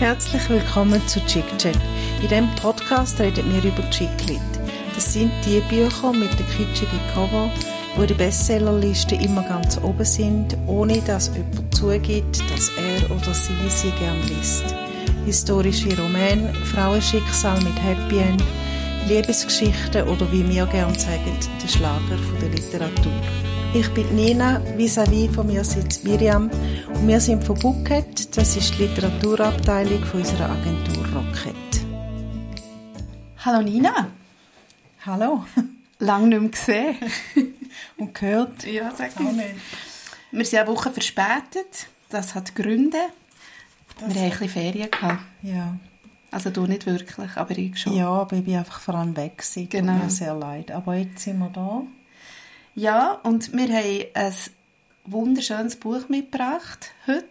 Herzlich willkommen zu Chick Chat. In diesem Podcast reden wir über Chicklit. Das sind die Bücher mit den kitschigen Cover, wo die Bestsellerliste immer ganz oben sind, ohne dass jemand zugibt, dass er oder sie sie gern liest. Historische Romane, Frauenschicksal mit Happy End, Liebesgeschichten oder wie wir gern sagen, der Schlager der Literatur. Ich bin Nina, vis-à-vis von mir sitzt Miriam und wir sind von Bucket, das ist die Literaturabteilung von unserer Agentur Rocket. Hallo Nina. Hallo. Lang nicht mehr gesehen. und gehört. Ja, sag mal. Wir sind eine Woche verspätet. Das hat Gründe. Das wir hatten ein bisschen Ferien. Gehabt. Ja. Also du nicht wirklich, aber ich schon. Ja, aber ich bin einfach vor allem weg. Gewesen. Genau. Tut mir sehr leid. Aber jetzt sind wir da. Ja, und wir haben ein wunderschönes Buch mitgebracht heute.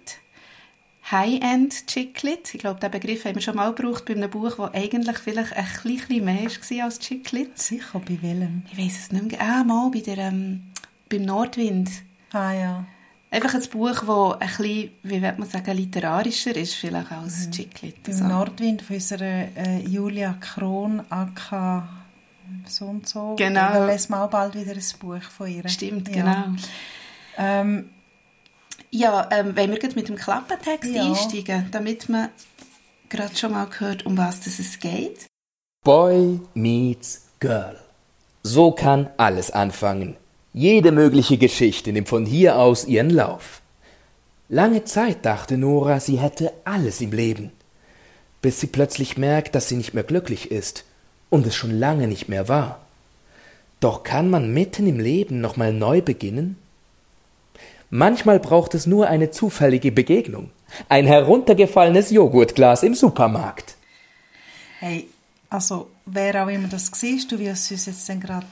High-End Chicklit. Ich glaube, diesen Begriff haben wir schon mal gebraucht bei einem Buch, das eigentlich vielleicht ein bisschen mehr war als Chicklit. Sicher, bei welchem? Ich weiß es nicht mehr. Ah, mal bei der, ähm, beim Nordwind. Ah ja. Einfach ein Buch, das ein bisschen, wie man sagen, literarischer ist vielleicht als mhm. Chicklit. Beim so. Nordwind von unserer äh, Julia Kron, AK so und so. Genau. Dann lesen wir auch bald wieder ein Buch von ihr. Stimmt, ja. genau. Ähm, ja, ähm, wenn wir mit dem Klappentext ja. einsteigen, damit man gerade schon mal gehört, um was es geht. Boy meets Girl. So kann alles anfangen. Jede mögliche Geschichte nimmt von hier aus ihren Lauf. Lange Zeit dachte Nora, sie hätte alles im Leben, bis sie plötzlich merkt, dass sie nicht mehr glücklich ist und es schon lange nicht mehr war. Doch kann man mitten im Leben nochmal neu beginnen? Manchmal braucht es nur eine zufällige Begegnung. Ein heruntergefallenes Joghurtglas im Supermarkt. Hey, also wer auch immer das siehst, du wirst es uns jetzt dann gerade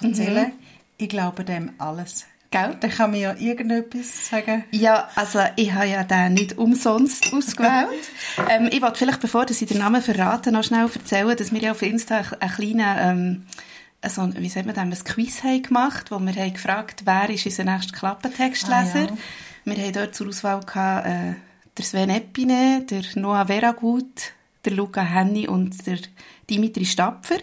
erzählen. Mhm. Ich glaube dem alles. Gell? Dann kann mir ja irgendetwas sagen. Ja, also ich habe ja den nicht umsonst ausgewählt. ähm, ich wollte vielleicht, bevor ich den Namen verrate, noch schnell erzählen, dass wir ja auf Insta einen kleinen, ähm, also, wie sagt man das, ein Quiz haben gemacht, wo wir haben gefragt, wer ist unser nächster Klappentextleser. Ah, ja. Wir haben dort zur Auswahl gehabt, äh, der Sven Epine, der Noah Veragut, der Luca Henny und der Dimitri Stapfer.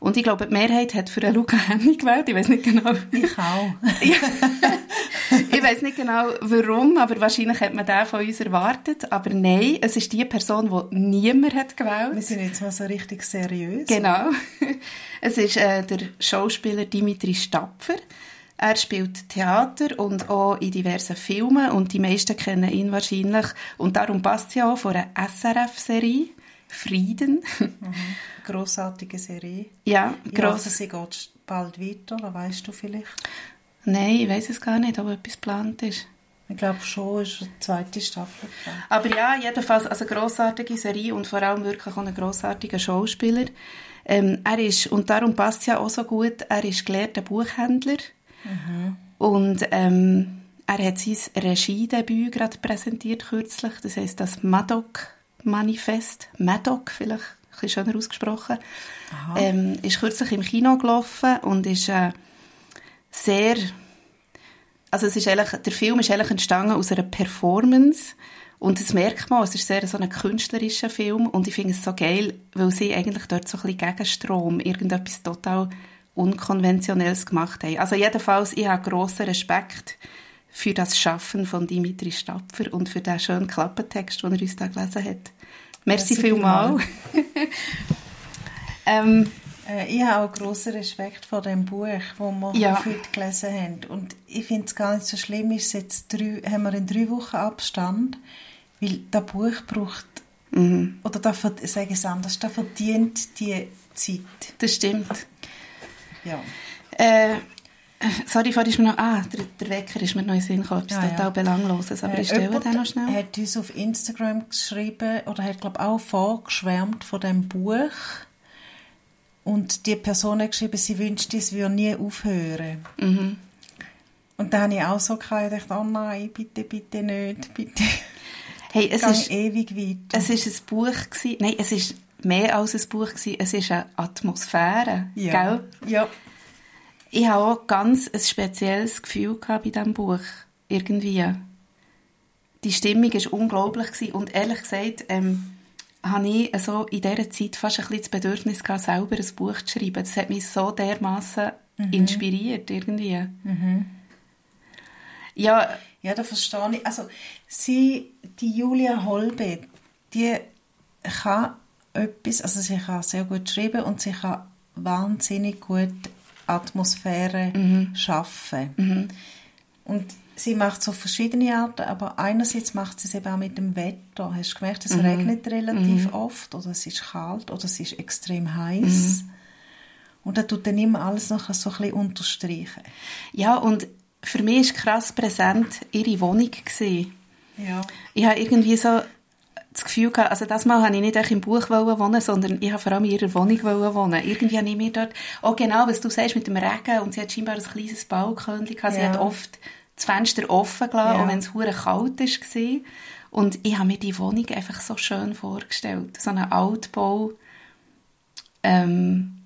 Und ich glaube, die Mehrheit hat für den Luca Henny gewählt. Ich weiß nicht genau. Ich auch. ich weiß nicht genau, warum, aber wahrscheinlich hat man den von uns erwartet. Aber nein, es ist die Person, die niemand hat gewählt. Wir sind jetzt mal so richtig seriös. Genau. Es ist äh, der Schauspieler Dimitri Stapfer. Er spielt Theater und auch in diversen Filmen und die meisten kennen ihn wahrscheinlich. Und darum passt es ja auch von einer SRF-Serie. Frieden. Mhm. Grossartige Serie. Ja. Ja, sie geht bald weiter, das weißt du vielleicht? Nein, ich weiß es gar nicht, ob etwas geplant ist. Ich glaube schon, ist eine zweite Staffel. Aber ja, jedenfalls also eine grossartige Serie und vor allem wirklich auch ein grossartiger Schauspieler. Ähm, er ist, und darum passt es ja auch so gut, er ist gelehrter Buchhändler mhm. und ähm, er hat sein Regiedebüt gerade präsentiert kürzlich, das heißt das Madoc Manifest, Madoc vielleicht ein bisschen schöner ausgesprochen, ähm, ist kürzlich im Kino gelaufen und ist äh, sehr, also es ist eigentlich, der Film ist eigentlich entstanden aus einer Performance und das merkt man, es ist sehr so ein künstlerischer Film und ich finde es so geil, weil sie eigentlich dort so ein bisschen gegen Strom irgendetwas total Unkonventionelles gemacht haben. Also jedenfalls, ich habe grossen Respekt für das Schaffen von Dimitri Stapfer und für den schönen Klappentext, den er uns da gelesen hat. Merci, Merci vielmals. ähm, äh, ich habe auch grossen Respekt vor dem Buch, das wir ja. heute gelesen haben. Und ich finde es gar nicht so schlimm, ist jetzt drei, haben wir in drei Wochen Abstand, weil das Buch braucht, mhm. oder da, sage ich es anders, das verdient die Zeit. Das stimmt. Ja. Äh, Sorry, vorhin ist mir noch, ah, der, der Wecker ist mir noch in den Sinn gekommen, etwas ja, total ja. Belangloses, aber äh, ich stelle den noch schnell. hat uns auf Instagram geschrieben, oder hat, glaube ich, auch vorgeschwärmt von dem Buch. Und die Person hat geschrieben, sie wünscht, es würde nie aufhören. Mhm. Und da habe ich auch so gedacht, oh nein, bitte, bitte nicht, bitte. Hey, es ist ewig weiter. Es ist ein Buch gewesen, nein, es ist mehr als ein Buch gewesen, es ist eine Atmosphäre, ja. gell? Ja ich habe auch ganz ein spezielles Gefühl bei diesem Buch. Irgendwie. Die Stimmung war unglaublich. Und ehrlich gesagt, ähm, habe ich so in dieser Zeit fast ein bisschen das Bedürfnis gehabt, selber ein Buch zu schreiben. Das hat mich so dermaßen mhm. inspiriert irgendwie. Mhm. Ja, ja, da verstehe ich. Also sie, die Julia Holbe, die kann etwas, also sie kann sehr gut schreiben und sie kann wahnsinnig gut Atmosphäre mhm. schaffen. Mhm. Und sie macht so verschiedene Arten, aber einerseits macht sie es eben auch mit dem Wetter. Hast du gemerkt, es mhm. regnet relativ mhm. oft oder es ist kalt oder es ist extrem heiß. Mhm. Und da tut dann immer alles noch so ein bisschen unterstreichen. Ja, und für mich war krass präsent ihre Wohnung. Gewesen. Ja. Ich habe irgendwie so das Gefühl gehabt, also das Mal habe ich nicht im Buch wohnen, sondern ich habe vor allem in ihrer Wohnung wohnen. Irgendwie habe ich mir dort, oh genau, was du sagst mit dem Regen, und sie hat scheinbar ein kleines Balkon gehabt, ja. sie hat oft das Fenster offen gelassen, ja. auch wenn es hure kalt war. Und ich habe mir die Wohnung einfach so schön vorgestellt. So einen Altbau, ähm,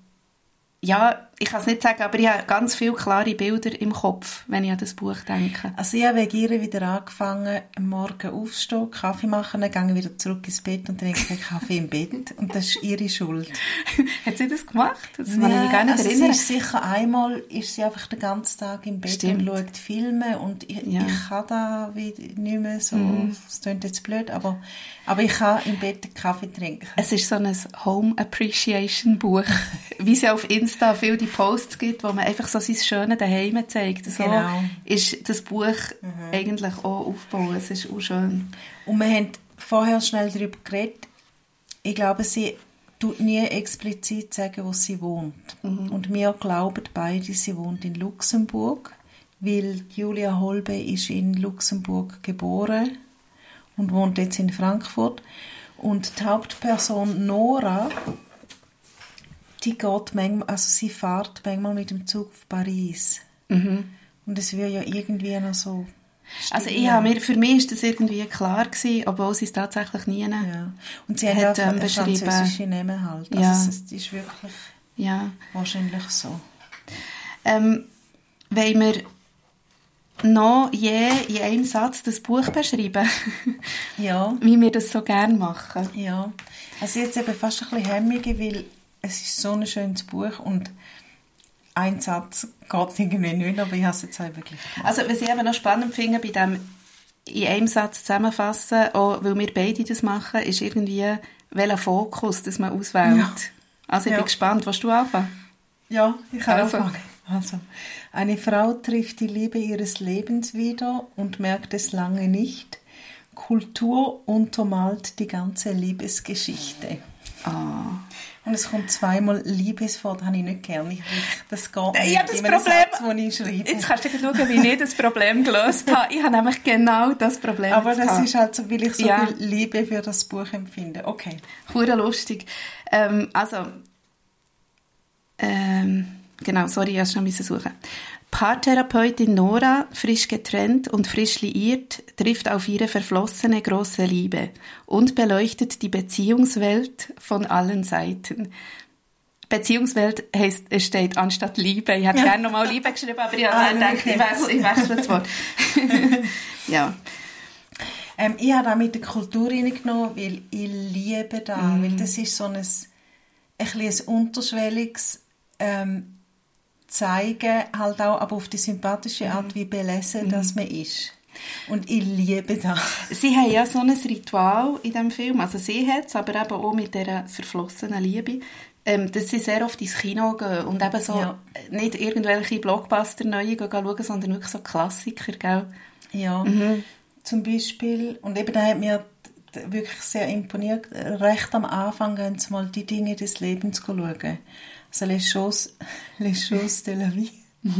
ja, ich kann es nicht sagen, aber ich habe ganz viele klare Bilder im Kopf, wenn ich an das Buch denke. Also ich habe wegen wieder angefangen, am Morgen aufzustehen, Kaffee machen, dann gehe wieder zurück ins Bett und trinke Kaffee im Bett. Und das ist ihre Schuld. Hat sie das gemacht? Das kann ich mich gar nicht also erinnern. ist sicher einmal ist sie einfach den ganzen Tag im Bett Stimmt. und schaut Filme und ich, ja. ich kann da wie nicht mehr so, das klingt jetzt blöd, aber, aber ich kann im Bett Kaffee trinken. Es ist so ein Home Appreciation Buch, wie sie auf Insta viel die Posts gibt, wo man einfach so sein Schönes daheim zeigt. So genau. ist das Buch mhm. eigentlich auch aufgebaut. Es ist auch schön. Und wir haben vorher schnell darüber geredet. Ich glaube, sie tut nie explizit sagen, wo sie wohnt. Mhm. Und wir glauben beide, sie wohnt in Luxemburg, weil Julia Holbe ist in Luxemburg geboren und wohnt jetzt in Frankfurt. Und die Hauptperson Nora die geht manchmal, also sie fährt manchmal mit dem Zug auf Paris. Mhm. Und es wird ja irgendwie noch so also ich habe mir, für mich ist das irgendwie klar gewesen, obwohl sie es tatsächlich nie ja. Und sie hat ja ähm, französische Namen halt. Also ja. es ist wirklich ja. wahrscheinlich so. Ähm, wenn wir noch je in einem Satz das Buch beschreiben? ja. Wie wir das so gerne machen. Ja. Also jetzt eben fast ein bisschen hemmige, weil es ist so ein schönes Buch und ein Satz geht irgendwie nicht, aber ich habe es jetzt auch wirklich gemacht. Also was ich eben noch spannend finde bei dem in einem Satz zusammenfassen, auch weil wir beide das machen, ist irgendwie, welcher Fokus das man auswählt. Ja. Also ich ja. bin gespannt. Willst du anfangen? Ja, ich kann also. anfangen. Also, eine Frau trifft die Liebe ihres Lebens wieder und merkt es lange nicht. Kultur untermalt die ganze Liebesgeschichte. Ah. Und es kommt zweimal Liebes vor, das habe ich nicht gerne. das geht nicht. Ja, das Problem, Satz, ich schreibe. Jetzt kannst du schauen, wie ich das Problem gelöst habe. Ich habe nämlich genau das Problem Aber das gehabt. ist halt so, weil ich so ja. viel Liebe für das Buch empfinde. Okay. Hure lustig. Ähm, also, ähm, genau, sorry, ich musste schon suchen. Paartherapeutin Nora, frisch getrennt und frisch liiert, trifft auf ihre verflossene große Liebe und beleuchtet die Beziehungswelt von allen Seiten. Beziehungswelt heißt, es steht anstatt Liebe. Ich hätte ja. gerne nochmal Liebe geschrieben, aber ich habe ah, gedacht, ich wechsle, ich wechsle das Wort. ja. Ähm, ich habe auch mit der Kultur reingenommen, weil ich liebe da, mm. weil das ist so ein, ein, ein unterschwelliges ähm, zeigen, halt auch aber auf die sympathische Art, wie belesen mhm. das man ist. Und ich liebe das. Sie haben ja so ein Ritual in diesem Film, also sie hat es, aber eben auch mit dieser verflossenen Liebe, ähm, dass sie sehr oft ins Kino gehen und eben so ja. nicht irgendwelche Blockbuster neue schauen, sondern wirklich so Klassiker, gell? Ja, mhm. zum Beispiel, und eben da hat mir wirklich sehr imponiert, recht am Anfang gehen sie mal die Dinge des Lebens schauen. Also les choses, les choses de la vie.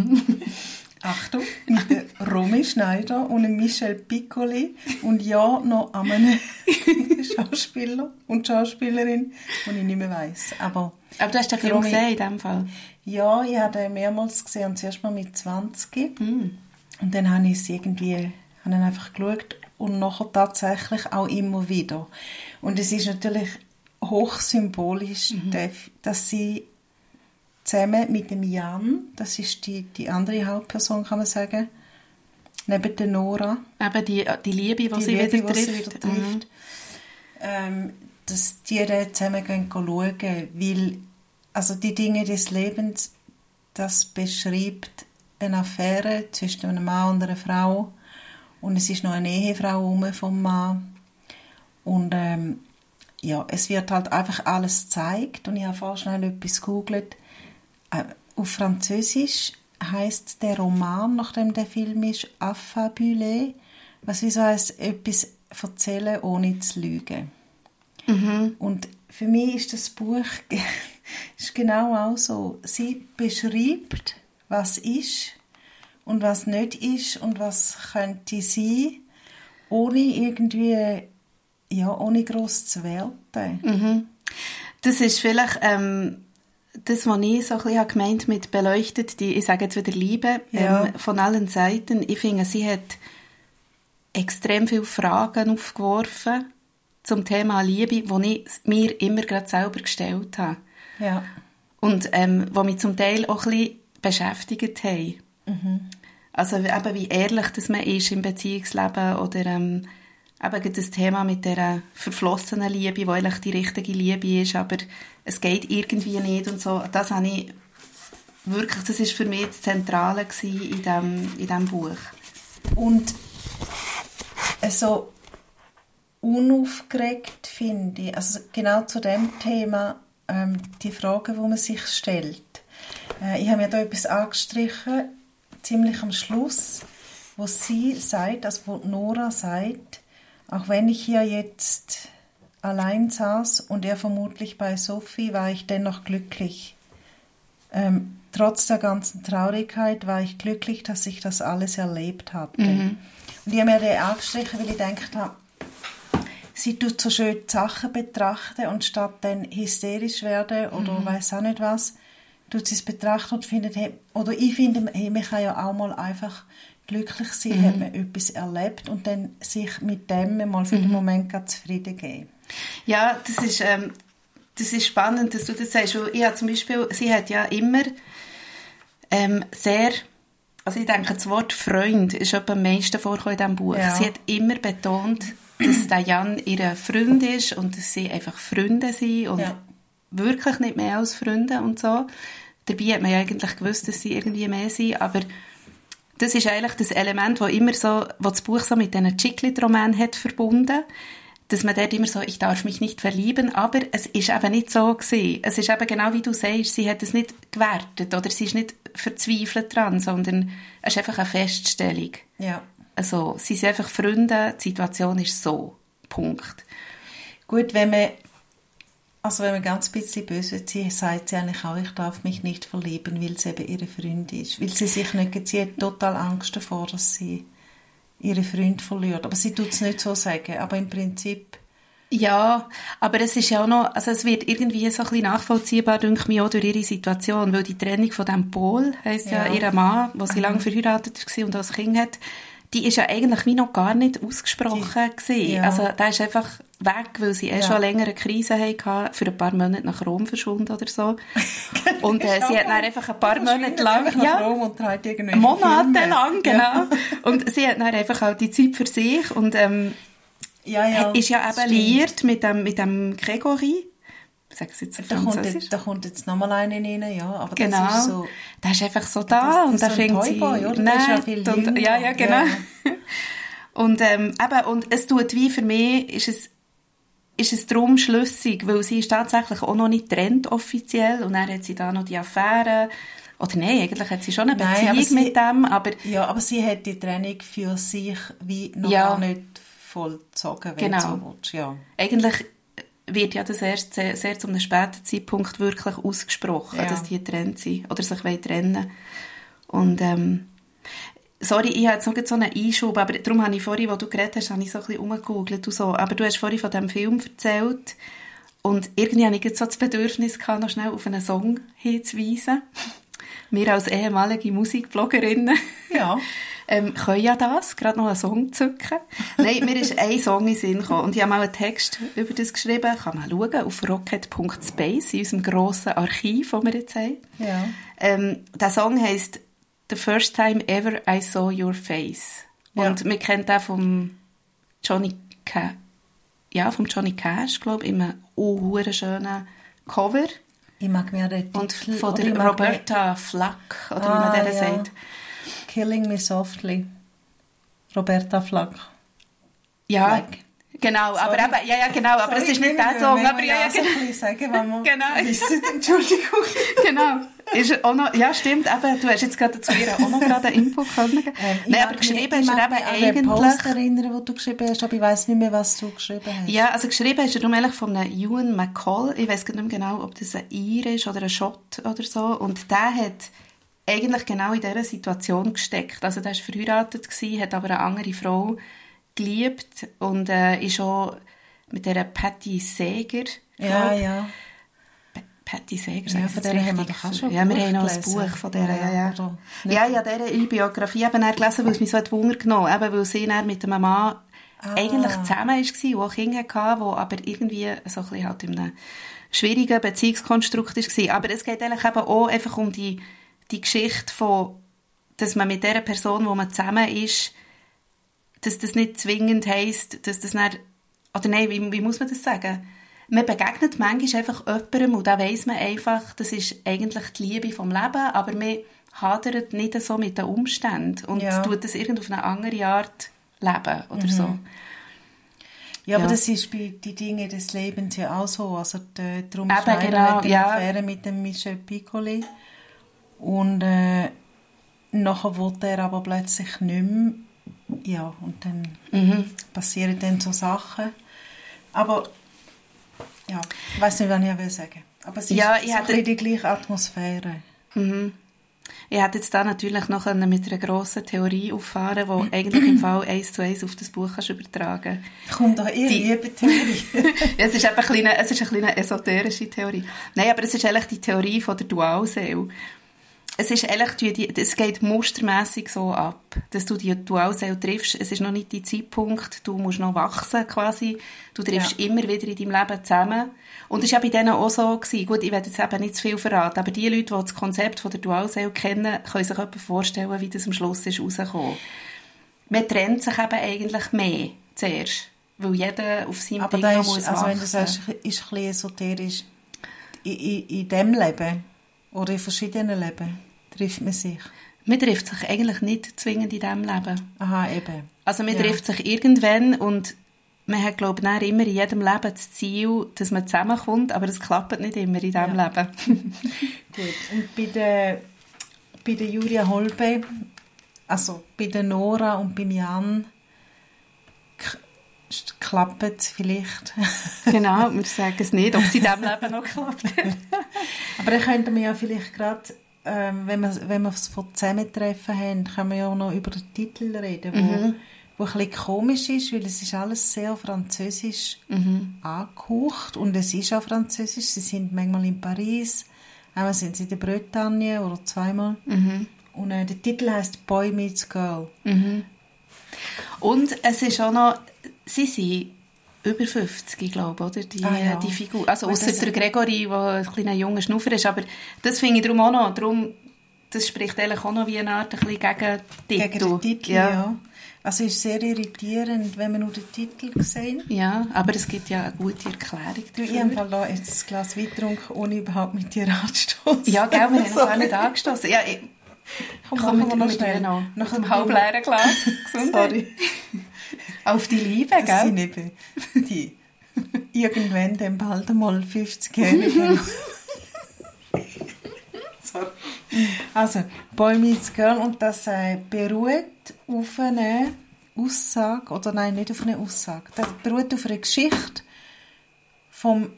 Achtung, mit der Romy Schneider und Michel Piccoli und ja, noch einem Schauspieler und Schauspielerin, die ich nicht mehr weiss. Aber, Aber du hast den Film Romy, gesehen in diesem Fall? Ja, ich habe ihn mehrmals gesehen, und zuerst mal mit 20. Mm. Und dann habe ich es irgendwie habe ihn einfach geschaut und nachher tatsächlich auch immer wieder. Und es ist natürlich hochsymbolisch, mhm. dass sie zusammen mit dem Jan, das ist die, die andere Hauptperson, kann man sagen, neben der Nora. Eben die, die Liebe, die, die sie, Liebe, wieder, trifft. sie wieder trifft. Mhm. Ähm, dass die da zusammen gehen schauen, weil also die Dinge des Lebens, das beschreibt eine Affäre zwischen einem Mann und einer Frau und es ist noch eine Ehefrau vom Mann und ähm, ja, es wird halt einfach alles gezeigt und ich habe vorher schnell etwas gegoogelt. Äh, auf Französisch heißt der Roman, nachdem der Film ist, Affabulé, was wie so heißt, etwas erzählen, ohne zu lügen. Mhm. Und für mich ist das Buch ist genau auch so. Sie beschreibt, was ist und was nicht ist und was könnte sein, ohne irgendwie, ja, ohne groß zu werten. Mhm. Das ist vielleicht ähm, das, was ich so ein bisschen gemeint mit beleuchtet, die, ich sage jetzt wieder Liebe, ja. ähm, von allen Seiten. Ich finde, sie hat extrem viele Fragen aufgeworfen zum Thema Liebe, die ich mir immer gerade selber gestellt habe. Ja. Und ähm, die mich zum Teil auch ein bisschen beschäftigt haben. Mhm. Also eben, wie ehrlich dass man ist im Beziehungsleben oder ähm, eben das Thema mit der verflossenen Liebe, die eigentlich die richtige Liebe ist, aber es geht irgendwie nicht und so. Das habe ich wirklich, das ist für mich das Zentrale in diesem in dem Buch. Und so unaufgeregt finde ich, also genau zu dem Thema, ähm, die Frage, wo man sich stellt. Äh, ich habe mir da etwas angestrichen, ziemlich am Schluss, wo sie sagt, also wo Nora sagt, auch wenn ich hier jetzt allein saß und er vermutlich bei Sophie, war ich dennoch glücklich. Ähm, trotz der ganzen Traurigkeit war ich glücklich, dass ich das alles erlebt hatte. Mhm. Und ich habe mir den angestrichen, weil ich gedacht habe, sie tut so schön die Sachen betrachten und statt dann hysterisch werden oder mhm. weiß auch nicht was, tut sie es betrachten und findet, hey, oder ich finde, hey, man kann ja auch mal einfach glücklich sein, mhm. hat man etwas erlebt und dann sich mit dem mal für den mhm. Moment zufrieden geben. Ja, das ist, ähm, das ist spannend, dass du das sagst. Ich habe zum Beispiel, sie hat ja immer ähm, sehr also ich denke, das Wort Freund ist am meisten vorgekommen in diesem Buch. Ja. Sie hat immer betont, dass der Jan ihr Freund ist und dass sie einfach Freunde sind und ja. wirklich nicht mehr als Freunde und so. Dabei hat man ja eigentlich gewusst, dass sie irgendwie mehr sind, aber das ist eigentlich das Element, wo immer so, wo das Buch so mit diesen Chiclet-Romanen hat verbunden, dass man dort immer so, ich darf mich nicht verlieben, aber es ist eben nicht so gewesen. Es ist eben genau wie du sagst, sie hat es nicht gewertet oder sie ist nicht verzweifelt dran, sondern es ist einfach eine Feststellung. Ja. Also, sie sind einfach Freunde, die Situation ist so. Punkt. Gut, wenn man, also wenn man ganz ein bisschen böse wird, sagt sie eigentlich auch, ich darf mich nicht verlieben, weil sie eben ihre Freundin ist. Weil sie sich nicht, sie hat total Angst davor, dass sie ihre Freund verliert. Aber sie tut es nicht so sagen, aber im Prinzip... Ja, aber es ist ja auch noch, also es wird irgendwie so ein bisschen nachvollziehbar, denke ich auch durch ihre Situation, weil die Trennung von dem Paul, heisst ja, ja ihr Mann, wo sie mhm. lange verheiratet war und das Kind hat, die ist ja eigentlich wie noch gar nicht ausgesprochen die, ja. Also der ist einfach weg, weil sie eh ja. schon länger eine Krise hatten, für ein paar Monate nach Rom verschwunden oder so. und äh, sie hat dann einfach ein paar Monate lang, ja, und monatelang, genau. Ja. Und sie hat dann einfach auch die Zeit für sich und ähm, ja, ja, ist ja eben liiert mit dem, mit dem Gregory sage es jetzt da kommt, jetzt, da kommt jetzt nochmal einer rein, ja, aber genau. das ist so... Der ist einfach so da das, und da fängt sie... Oder? Nett ist ja, viel und, ja, ja, genau. Ja. und, ähm, eben, und es tut wie für mich, ist es, ist es darum schlüssig, weil sie ist tatsächlich auch noch nicht trennt offiziell und dann hat sie da noch die Affäre oder nein, eigentlich hat sie schon eine Beziehung nein, sie, mit dem, aber... Ja, aber sie hat die Trennung für sich wie noch ja. nicht vollzogen, wenn genau. du so willst. Ja. Eigentlich wird ja das erst sehr, sehr zu einem späten Zeitpunkt wirklich ausgesprochen, ja. dass die getrennt sind oder sich trennen Und ähm, sorry, ich habe jetzt noch so einen Einschub, aber darum habe ich vorhin, wo du geredet hast, habe ich so ein bisschen umgegoogelt und so. Aber du hast vorhin von diesem Film erzählt und irgendwie hatte ich jetzt so das Bedürfnis, gehabt, noch schnell auf einen Song hinzuweisen. Wir als ehemalige Musikbloggerinnen ja. ähm, können ja das, gerade noch einen Song zücken. Nein, mir ist ein Song in den Sinn gekommen und ich habe mal einen Text über das geschrieben, kann man schauen, auf rocket.space, in unserem grossen Archiv, das wir jetzt haben. Ja. Ähm, der Song heisst «The first time ever I saw your face». Und ja. wir kennen den von Johnny Cash. ja, von Johnny Cash, glaube ich, einem oh, schönen Cover. Ich mag mir den Und Titel, von oder der Roberta Flack, oder Ah, wie man der ja. sagt. Killing Me Softly. Roberta Flack. Ja, Flack. Genau, aber Sorry. eben, ja, ja, genau, aber es ist nicht der Song, aber ja, ja, genau. sagen, wenn man Genau. wissen, Entschuldigung. genau. Ist auch noch, ja, stimmt, eben, du hast jetzt gerade dazu ihr auch noch gerade einen Input können. Ähm, ich Nein, aber geschrieben ich ist er eben mich an den Post eigentlich... erinnern, den du geschrieben hast, aber ich weiß nicht mehr, was du geschrieben hast. Ja, also geschrieben er darum eigentlich von einem Ewan McCall. Ich weiß nicht mehr genau, ob das ein Ir ist oder ein Schott oder so. Und der hat eigentlich genau in dieser Situation gesteckt. Also der war verheiratet, gewesen, hat aber eine andere Frau geliebt und äh, ist auch mit dieser Patty Seger, ja, ja. Patty Seger, Ja, von der haben wir richtig? doch auch schon Ja, wir Buch haben noch ein. Buch von der, ja, ja. Ja, ja, dieser ihre Biografie eben gelesen, weil es mich so hat Wunder genommen eben weil sie dann mit einem Mann Ah. eigentlich zusammen war, der auch Kinder hatte, der aber irgendwie so ein bisschen halt in einem schwierigen Beziehungskonstrukt war. Aber es geht eigentlich eben auch einfach um die, die Geschichte von, dass man mit der Person, wo man zusammen ist, dass das nicht zwingend heisst, dass das dann, oder nein, wie, wie muss man das sagen? Man begegnet manchmal einfach jemandem und da weiss man einfach, das ist eigentlich die Liebe vom Leben, aber man hadert nicht so mit den Umständen und Ja. tut das irgendwie auf eine andere Art leben oder so. Ja, aber Ja. das ist bei den Dingen des Lebens ja auch so. Also die, darum Eben, Schneider genau, eine ja. Affäre mit dem Michel Piccoli. Und äh, nachher wollte er aber plötzlich nicht mehr. Ja, und dann Mhm. passieren dann so Sachen. Aber ja, ich weiß nicht, was ich will sagen Aber es ist Ja, so hatte- die gleiche Atmosphäre. Mhm. Ich hätte jetzt da natürlich noch mit einer grossen Theorie auffahren die eigentlich im Fall eins zu eins auf das Buch kannst übertragen Kommt da ihr Die- liebe Theorie. Ja, es ist eben ein kleine, es ist eine kleine esoterische Theorie. Nein, aber es ist eigentlich die Theorie von der Dualseele. Es ist die- die- es geht mustermässig so ab, dass du die Dualseele triffst. Es ist noch nicht der Zeitpunkt, du musst noch wachsen quasi. Du triffst Ja. immer wieder in deinem Leben zusammen. Und es war ja bei denen auch so. Gewesen. Gut, ich werde jetzt eben nicht zu viel verraten, aber die Leute, die das Konzept von der Dualseele kennen, können sich etwa vorstellen, wie das am Schluss ist rausgekommen. Man trennt sich eben eigentlich mehr zuerst, weil jeder auf seinem Aber Ding da ist, muss also wenn du wachsen. sagst, ist ein bisschen esoterisch, in, in, in diesem Leben oder in verschiedenen Leben trifft man sich. Man trifft sich eigentlich nicht zwingend in diesem Leben. Aha, eben. Also man Ja. trifft sich irgendwann und man hat, glaube ich, immer in jedem Leben das Ziel, dass man zusammenkommt, aber es klappt nicht immer in diesem Ja. Leben. Gut. Und bei der, bei der Julia Holbe, also bei der Nora und beim Jan, klappt es vielleicht. genau, wir sagen es nicht, ob es in diesem Leben noch klappt. Aber dann könnten wir ja vielleicht gerade, ähm, wenn wir, wenn wir es von Zusammentreffen haben, können wir ja auch noch über den Titel reden, wo, Mhm. wo ein bisschen komisch ist, weil es ist alles sehr französisch Mhm. angehaucht und es ist auch französisch. Sie sind manchmal in Paris, einmal sind sie in der Bretagne oder zweimal. Mhm. Und äh, der Titel heißt Boy Meets Girl. Und es ist auch noch, sie sind über 50, glaube ich, oder? Die, Ah, ja. die Figur. Also außer der Gregory, der ein kleiner junger Schnuffer ist. Aber das finde ich darum auch noch. Darum, das spricht eigentlich auch noch wie eine Art ein bisschen gegen den Gegen Titel. den Titel, ja. Also es ist sehr irritierend, wenn man nur den Titel sehen. Ja, aber es gibt ja eine gute Erklärung Du, ich dafür. habe jetzt ein Glas Wein getrunken, ohne überhaupt mit dir anzustoßen. Ja, gell, wir haben noch gar nicht angestoßen. Ja, ich Komm, komme mit, machen wir mit schnell. noch. Nach dem halbleeren Glas. Gesundheit. Sorry. Auf die Liebe, Das gell? sind eben die irgendwann dann bald einmal 50-Jährigen. Sorry. Also, Boy Meets Girl und das äh, beruht auf eine Aussage, oder nein, nicht auf eine Aussage, das beruht auf einer Geschichte vom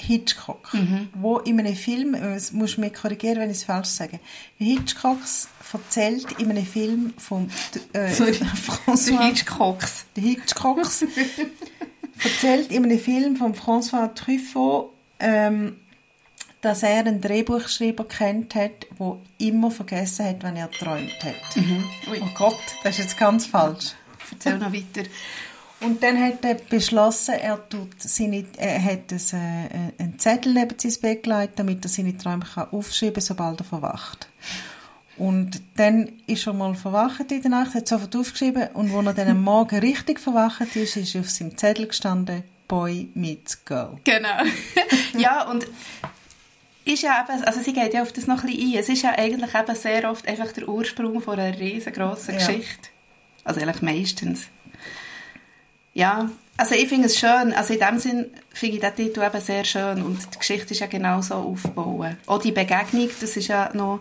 Hitchcock, wo in einem Film, das musst du mich korrigieren, wenn ich es falsch sage, Hitchcock erzählt in einem Film vom äh, Sorry. François Hitchcocks. der Hitchcocks erzählt in einem Film von François Truffaut, ähm, dass er einen Drehbuchschreiber kennt hat, der immer vergessen hat, wenn er geträumt hat. Ui, Oh Gott, das ist jetzt ganz falsch. erzähl noch weiter. Und dann hat er beschlossen, er, tut seine, er hat ein, äh, einen Zettel neben sein Bett gelegt, damit er seine Träume kann aufschreiben kann, sobald er verwacht. Und dann ist er mal verwacht in der Nacht, hat sofort aufgeschrieben und als er dann am Morgen richtig verwacht ist, ist auf seinem Zettel gestanden, Boy meets Girl. Genau. ja, und ist ja eben, also sie geht ja auf das noch ein bisschen ein. Es ist ja eigentlich eben sehr oft einfach der Ursprung von einer riesengroßen Ja. Geschichte. Also eigentlich meistens. Ja, also ich finde es schön. Also in dem Sinn finde ich den Titel eben sehr schön und die Geschichte ist ja genau so aufgebaut. Auch die Begegnung, das ist ja noch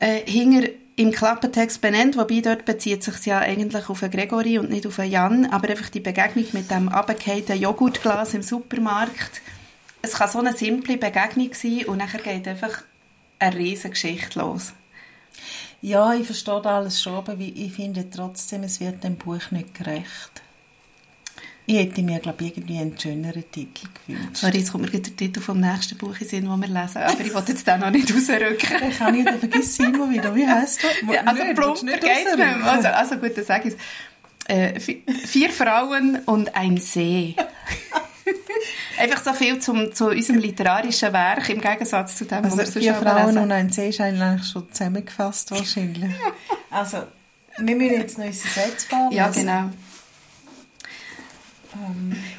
äh, hinter im Klappentext benannt, wobei dort bezieht sich ja eigentlich auf Gregory und nicht auf Jan, aber einfach die Begegnung mit dem abgehängten Joghurtglas im Supermarkt. Es kann so eine simple Begegnung sein und nachher geht einfach eine riesige Geschichte los. Ja, ich verstehe alles schon, aber ich finde trotzdem, es wird dem Buch nicht gerecht. Ich hätte mir, glaube ich, irgendwie einen schöneren Titel gewünscht. Sorry, jetzt kommt mir der Titel vom nächsten Buch in den Sinn, das wir lesen, aber ich wollte jetzt den noch nicht rausrücken. Ich kann nicht, dann vergiss ihn immer wieder. Wie heisst er? Ja, also nicht geht's nicht mehr. Also, also gut, dann sage ich es. Äh, vi- vier Frauen und ein See. Einfach so viel zum, zu unserem literarischen Werk im Gegensatz zu dem, Also was wir vier Frauen lesen. und ein See ist eigentlich schon zusammengefasst wahrscheinlich. Also, wir müssen jetzt noch unsere Sätze vorlesen. Ja, genau.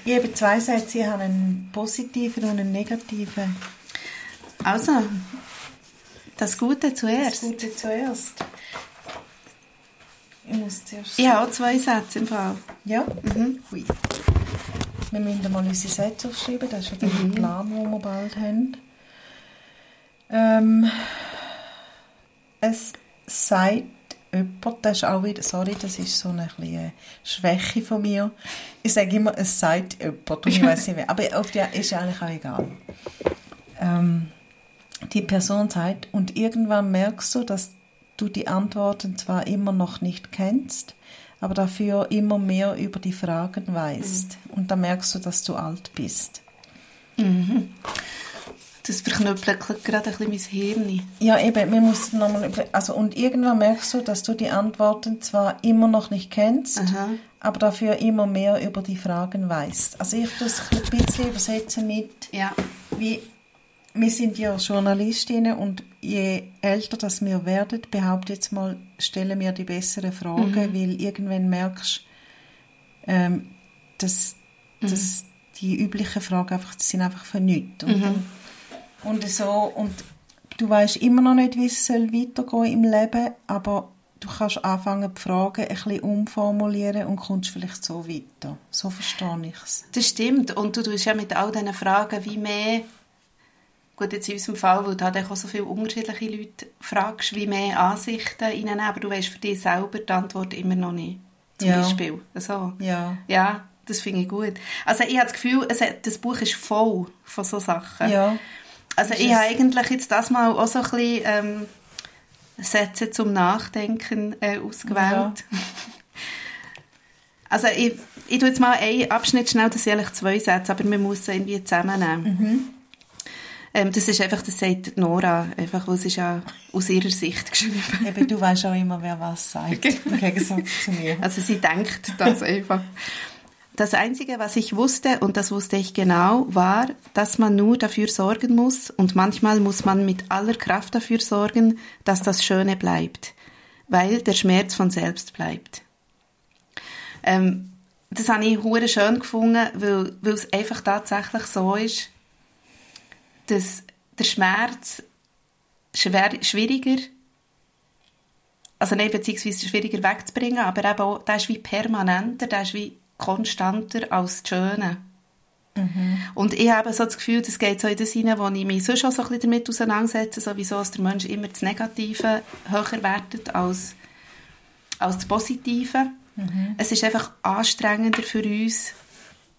Ich habe zwei Sätze, ich habe einen positiven und einen negativen. Also, das Gute Das zuerst. Gute zuerst. Ich muss zuerst... Ich habe auch zwei Sätze im Fall. Ja? Mhm. Hui. Wir müssen mal unsere Sätze aufschreiben, das ist ja der Plan, den wir bald haben. Ähm, es sagt jemand, das ist auch wieder, sorry, das ist so eine kleine Schwäche von mir. Ich sage immer, es sagt jemand und ich weiß nicht mehr. Aber auf die ist eigentlich auch egal. Ähm, die Person sagt, und irgendwann merkst du, dass du die Antworten zwar immer noch nicht kennst, aber dafür immer mehr über die Fragen weißt. Und dann merkst du, dass du alt bist. Das verknüppelt gerade ein bisschen mein Hirn. Ja, eben, wir müssen nochmal, also, und irgendwann merkst du, dass du die Antworten zwar immer noch nicht kennst, Aha. aber dafür immer mehr über die Fragen weißt. Also ich es ein bisschen übersetzen mit, Ja. wie, wir sind ja Journalistinnen und je älter das wir werden, behaupte jetzt mal, stellen wir die besseren Fragen, weil irgendwann merkst ähm, dass, dass die üblichen Fragen einfach, sind einfach für nichts. Und, dann- und so, und du weißt immer noch nicht, wie es soll weitergehen im Leben, aber du kannst anfangen, die Fragen ein bisschen umformulieren und kommst vielleicht so weiter. So verstehe ich es. Das stimmt. Und du tust ja mit all diesen Fragen wie mehr, gut jetzt in unserem Fall, weil du halt auch so viele unterschiedliche Leute fragst, wie mehr Ansichten reinnehmen, aber du weißt für dich selber die Antwort immer noch nicht. Zum Ja. Beispiel. So. Ja. Ja, das finde ich gut. Also ich habe das Gefühl, es das Buch ist voll von so Sachen. Ja. Also Ist ich habe eigentlich jetzt das mal auch so ein bisschen ähm, Sätze zum Nachdenken äh, ausgewählt. Also ich, ich tue jetzt mal einen Abschnitt schnell, das sind eigentlich zwei Sätze, aber wir müssen sie irgendwie zusammennehmen. Ähm, das ist einfach, das sagt Nora, einfach, weil es ist ja aus ihrer Sicht geschrieben. Eben, du weißt auch immer, wer was sagt. Im Gegensatz zu mir. Also sie denkt das einfach. Das Einzige, was ich wusste, und das wusste ich genau, war, dass man nur dafür sorgen muss, und manchmal muss man mit aller Kraft dafür sorgen, dass das Schöne bleibt, weil der Schmerz von selbst bleibt. Ähm, das habe ich hure schön gefunden, weil, weil es einfach tatsächlich so ist, dass der Schmerz schwer, schwieriger also nein, beziehungsweise schwieriger wegzubringen, aber eben auch, der ist wie permanenter, der ist wie konstanter als das Schöne. Und ich habe so das Gefühl, das geht so in das hinein, wo ich mich sonst auch so ein bisschen damit auseinandersetze, sowieso, dass der Mensch immer das Negative höher wertet als, als das Positive. Es ist einfach anstrengender für uns,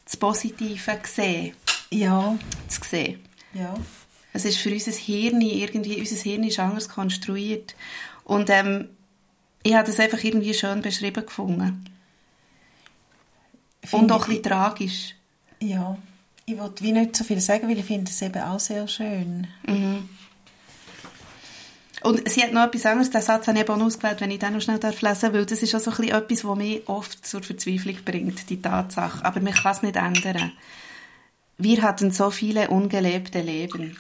das Positive zu sehen. Ja. Zu sehen. Ja. Es ist für unser Hirn irgendwie, unser Hirn ist anders konstruiert. Und ähm, ich habe das einfach irgendwie schön beschrieben gefunden. Und auch ein bisschen tragisch. Ja. Ich wollte wie nicht so viel sagen, weil ich finde es eben auch sehr schön. Und sie hat noch etwas anderes, den Satz habe ich eben ausgewählt, wenn ich den noch schnell lesen darf, weil das ist auch so ein bisschen etwas, was mich oft zur Verzweiflung bringt, die Tatsache. Aber man kann es nicht ändern. Wir hatten so viele ungelebte Leben.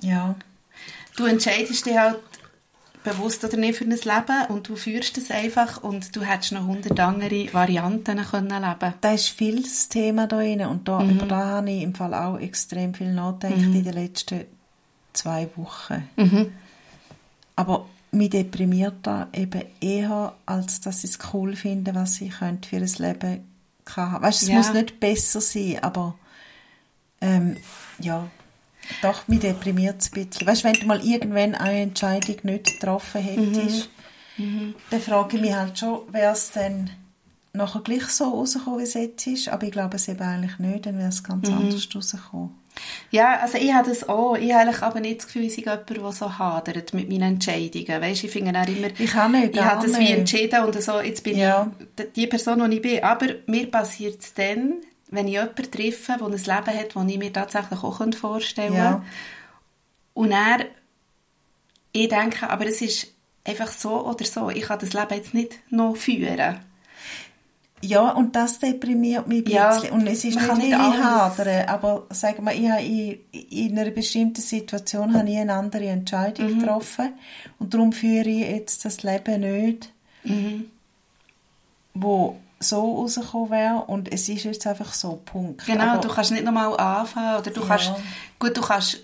Ja. Du entscheidest dich halt bewusst oder nicht für ein Leben und du führst es einfach und du hättest noch hundert andere Varianten können leben Da ist viel das Thema da drin und da, über da habe ich im Fall auch extrem viel nachgedacht in den letzten zwei Wochen. Aber mich deprimiert da eben eher, als dass ich es cool finde, was ich könnte für ein Leben kann. Weißt, es Ja. muss nicht besser sein, aber ähm, ja, doch, mich deprimiert es ein bisschen. Weißt, wenn du mal irgendwann eine Entscheidung nicht getroffen hättest, dann frage ich mich halt schon, wäre es dann nachher gleich so rausgekommen, wie es jetzt ist? Aber ich glaube es eben eigentlich nicht, dann wäre es ganz anders rausgekommen. Ja, also ich habe das auch. Ich habe eigentlich aber nicht das Gefühl, ich sei jemand, der so hadert mit meinen Entscheidungen. Weißt, ich finde auch immer, Ich auch nicht, ich habe das wie nicht. entschieden und so, jetzt bin Ja. ich die Person, die ich bin. Aber mir passiert es dann, wenn ich jemanden treffe, der ein Leben hat, das ich mir tatsächlich auch vorstellen könnte. Ja. Und er, ich denke, aber es ist einfach so oder so. Ich kann das Leben jetzt nicht noch führen. Ja, und das deprimiert mich ein Ja, bisschen. und es ist nicht, nicht hadere, aber sagen wir, ich habe in, in einer bestimmten Situation habe ich eine andere Entscheidung Mhm. getroffen und darum führe ich jetzt das Leben nicht, Mhm. wo so rausgekommen wäre und es ist jetzt einfach so, Punkt. Genau, aber, du kannst nicht nochmal anfangen oder du Ja. kannst, gut, du kannst,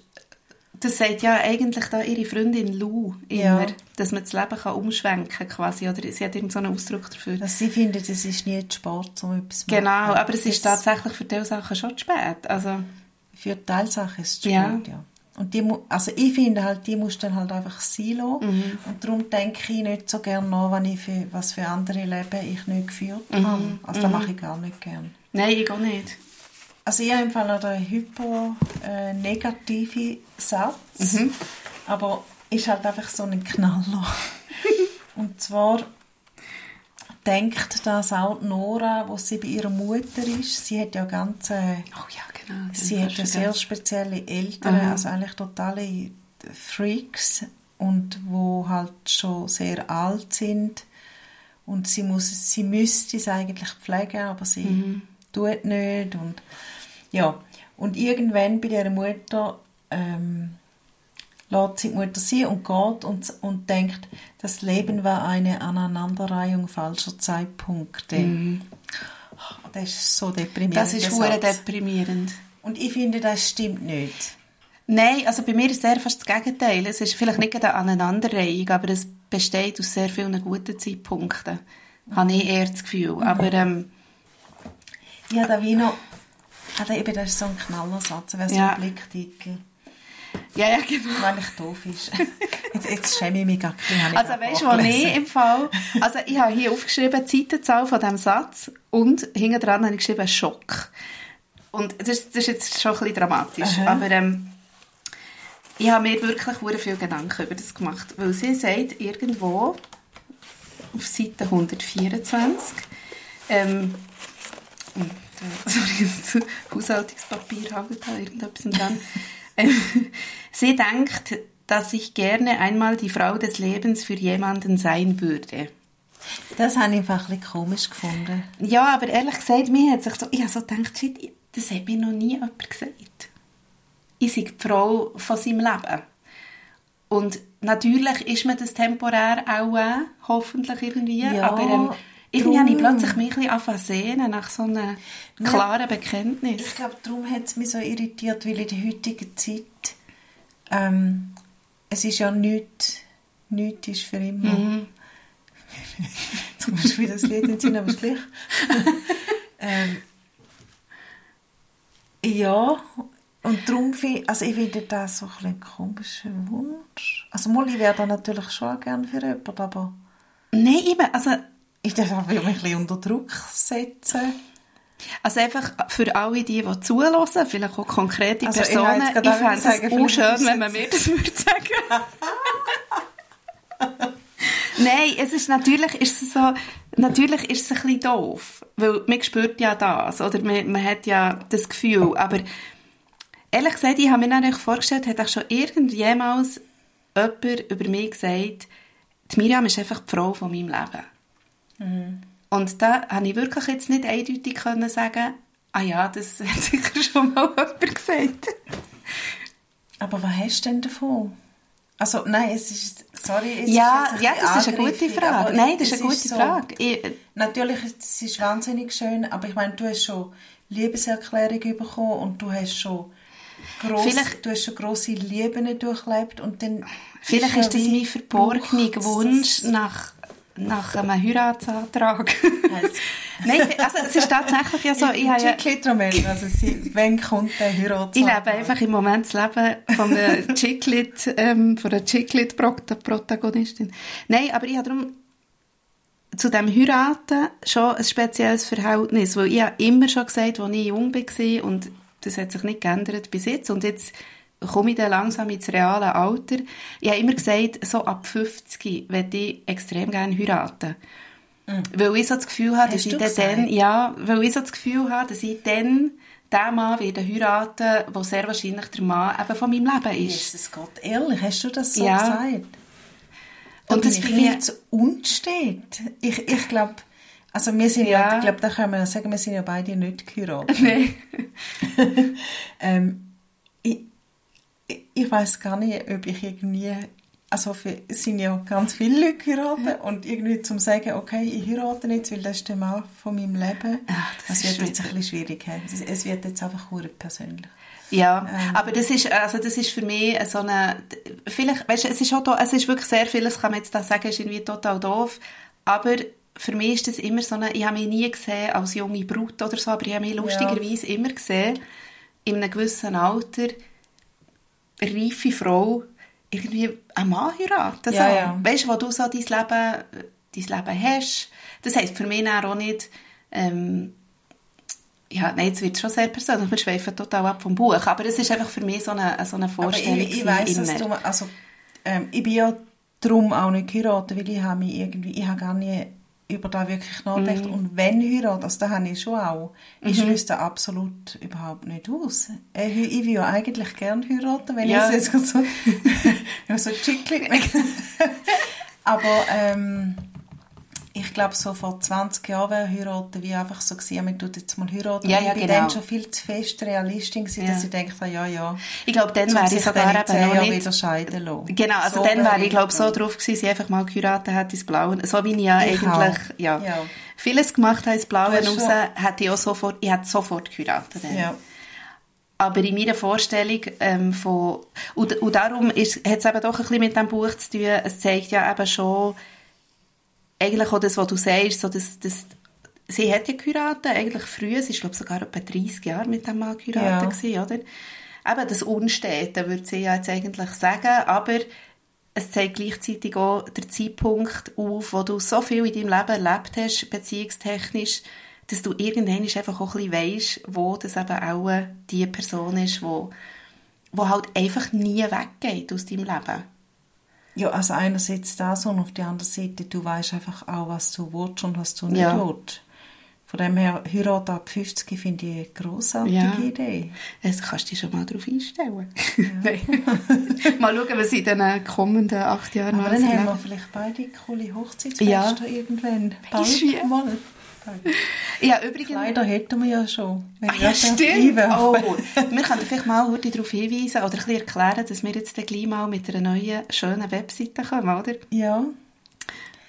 das sagt ja eigentlich da ihre Freundin Lou immer, Ja. dass man das Leben kann umschwenken quasi, oder sie hat irgendeinen so einen Ausdruck dafür. dass sie findet, es ist nie zu Sport, um etwas zu genau, machen. aber es ist tatsächlich für diese Sachen schon zu spät, also, Für die Teilsache ist es Ja. spät, ja. Und die, also ich finde halt, die musst du dann halt einfach sein. Mhm. Und darum denke ich nicht so gerne nach, wenn ich für, was für andere Leben ich nicht geführt Mhm. habe. Also das mache ich gar nicht gern. nein, ich auch nicht. Also ich habe im Fall den hyper äh, negative Satz, Mhm. aber ist halt einfach so ein Knaller. Und zwar denkt das auch Nora, wo sie bei ihrer Mutter ist. Sie hat ja ganz... Äh, Oh ja, genau. Sie hat ja sehr spezielle Eltern, Aha. also eigentlich totale Freaks und wo halt schon sehr alt sind und sie muss, sie müsste es eigentlich pflegen, aber sie Mhm. tut nicht und ja und irgendwann bei der Mutter ähm, lässt sie die Mutter sein und geht und, und denkt, das Leben war eine Aneinanderreihung falscher Zeitpunkte. Oh, Das ist so deprimierend. Mhm. Das ist Satz. deprimierend. Und ich finde, das stimmt nicht. Nein, also bei mir ist es eher fast das Gegenteil. Es ist vielleicht nicht eine Aneinanderreihung, aber es besteht aus sehr vielen guten Zeitpunkten. Habe ich eher das Gefühl. Aber ähm, habe da wie noch... Also eben, das ist so ein Knallersatz, wäre so Ja. ein Blicktitel. Ja, ja, genau. Weil ich doof ist. Jetzt, jetzt schäme ich mich gar nicht. Also weißt du, wo ich im Fall... Also ich habe hier aufgeschrieben, die Seitenzahl von diesem Satz und hinten dran habe ich geschrieben Schock. Und das, ist- das ist jetzt schon ein bisschen dramatisch, Aha. aber ähm, ich habe mir wirklich sehr viel Gedanken über das gemacht, weil sie sagt irgendwo auf Seite 124 ähm, hm, sorry, das Haushaltungspapier halt da irgendetwas dran. Sie denkt, dass ich gerne einmal die Frau des Lebens für jemanden sein würde. Das habe ich einfach ein bisschen komisch gefunden. Ja, aber ehrlich gesagt, mir hat sich so, ich habe so gedacht, shit, das hat mir noch nie jemand gesagt. Ich sei die Frau von seinem Leben. Und natürlich ist mir das temporär auch, äh, hoffentlich irgendwie, Ja, aber ähm, irgendwie habe ich drum. plötzlich mich ein bisschen sehnen nach so einem klaren Bekenntnis. Ich glaube, darum hat es mich so irritiert, weil in der heutigen Zeit ähm, es ist ja nichts, nichts ist für immer. Mhm. Zum Beispiel das Lied in Sinn, aber ist gleich. ähm, ja, und darum finde also ich finde das so ein komischer Wunsch. Also mal, ich wäre da natürlich schon gerne für jemanden, aber Nein, eben, also, ich darf mich ein bisschen unter Druck setzen. also einfach für alle die, die zuhören, vielleicht auch konkrete Also, ich Personen, ich, auch fände es auch schön, wenn man mir das würde sagen. Nein, es ist natürlich ist es so, natürlich ist es ein bisschen doof, weil man spürt ja das, oder man, man hat ja das Gefühl, aber ehrlich gesagt, ich habe mir eigentlich vorgestellt, hat auch schon irgendjemals jemand über mich gesagt, die Miriam ist einfach die Frau von meinem Leben. Und da habe ich wirklich jetzt nicht eindeutig können sagen, ah ja, das hat sicher schon mal jemand gesagt. Aber was hast du denn davon? Also nein, es ist, sorry, es Ja, ist ja, das ist eine gute Frage. Nein, das ist eine gute so- Frage. Ich, Natürlich, es ist wahnsinnig schön, aber ich meine, du hast schon Liebeserklärung bekommen und du hast schon gross, Vielleicht- du hast schon grosse Lieben durchlebt und dann Vielleicht ja ist das mein verborgener Wunsch nach, nach einem Heiratsantrag. Nein, also es ist tatsächlich ja so, ich, habe ja, Chiclet-Roman, also sie, wenn kommt der Heiratsantrag? ich lebe einfach im Moment das Leben von einer Chiclet, ähm, von einer Chiclet-Protagonistin. Nein, aber ich habe darum zu dem Heiraten schon ein spezielles Verhältnis, weil ich habe immer schon gesagt, als ich jung war und das hat sich nicht geändert bis jetzt und jetzt komme ich dann langsam ins reale Alter. Ich habe immer gesagt, so ab 50 werde ich extrem gerne heiraten. Weil ich so das Gefühl habe, dass Mhm. Ich dann, ja, weil ich so das Gefühl habe, dass ich dann den Mann werde heiraten, der sehr wahrscheinlich der Mann eben von meinem Leben ist. Jesus Gott, ehrlich, hast du das so Ja. gesagt? Da Und bin das finde ich- zu unstet. Ich, ich glaube, also wir sind ja, Ja. ich glaube, da können wir sagen, wir sind ja beide nicht geheiratet. Nein. ähm, ich, weiß gar nicht, ob ich irgendwie, also es sind ja ganz viele Leute geheiratet und irgendwie zum sagen, okay, ich heirate jetzt, weil das ist der Mann von meinem Leben, Ach, das das, wird jetzt ein bisschen schwierig. Es- wird jetzt einfach hure persönlich. Ja, Ähm. aber das ist, also das ist für mich so eine, vielleicht, weißt du, es ist auch da, es ist wirklich sehr vieles, kann man jetzt da sagen, ist irgendwie total doof, aber für mich ist das immer so eine, ich habe mich nie gesehen als junge Brut oder so, aber ich habe mich lustigerweise immer gesehen, in einem gewissen Alter, reife Frau, irgendwie einen Mann heiraten. Ja, ja. Weißt du, wo du so dein Leben, dein Leben hast. Das heisst für mich auch nicht, ähm, ja, nein, jetzt wird es schon sehr persönlich, wir schweifen total ab vom Buch, aber es ist einfach für mich so eine, so eine Aber Vorstellung ich, ich weiss, dass du, also, ähm, ich bin ja darum auch nicht geheiratet, weil ich habe mich irgendwie, ich habe gar nicht über das wirklich nachgedacht. Mhm. Und wenn heiraten, also das habe ich schon auch, ich schließe das absolut überhaupt nicht aus. Äh, Ich will ja eigentlich gerne heiraten, wenn Ja. ich es jetzt so, so schicklich Aber ähm, ich glaube, so vor 20 Jahren wäre heiraten wie einfach so gewesen, man tut jetzt mal heiraten. Ja, ja, ich bin genau. dann schon viel zu fest Realistin gewesen, Ja. dass ich dachte, ja, ja. Ich glaube, dann wäre ich sogar eben noch nicht... wieder scheiden lassen. Genau, also So dann wäre ich, glaube so drauf. gewesen, sie einfach mal geheiratet hätte ins Blaue. So wie ich ja Ich eigentlich, ja, Ja. vieles gemacht habe ins Blaue raus, hätte ich auch sofort, ich hätte sofort geheiratet. dann. Ja. Aber in meiner Vorstellung ähm, von... Und, und darum hat es eben doch ein bisschen mit dem Buch zu tun. Es zeigt ja eben schon eigentlich auch das, was du sagst, so das, das, sie hat ja geheiratet, eigentlich früh, sie ist glaube sogar etwa 30 Jahre mit dem Mann geheiratet gewesen, oder? Eben das Unstete, würde sie ja jetzt eigentlich sagen, aber es zeigt gleichzeitig auch den Zeitpunkt auf, wo du so viel in deinem Leben erlebt hast, beziehungstechnisch, dass du irgendwann einfach auch ein bisschen weisst, wo das eben auch die Person ist, wo, wo halt einfach nie weggeht aus deinem Leben. Ja, also einerseits das und auf der anderen Seite, du weißt einfach auch, was du willst und was du nicht Ja. willst. Von dem her, Heirat ab 50 finde ich eine grossartige Ja. Idee. Das kannst du dich schon mal darauf einstellen. Nein. mal schauen, was in den kommenden acht Jahren Aber dann haben wir vielleicht beide coole Hochzeitsfeste Ja. irgendwann. Ja. mal. Ja, übrigens... Kleider hätten wir ja schon. Ah, ja, stimmt. Oh, wir können vielleicht mal heute darauf hinweisen oder ein bisschen erklären, dass wir jetzt gleich mal mit einer neuen, schönen Webseite kommen, oder? Ja.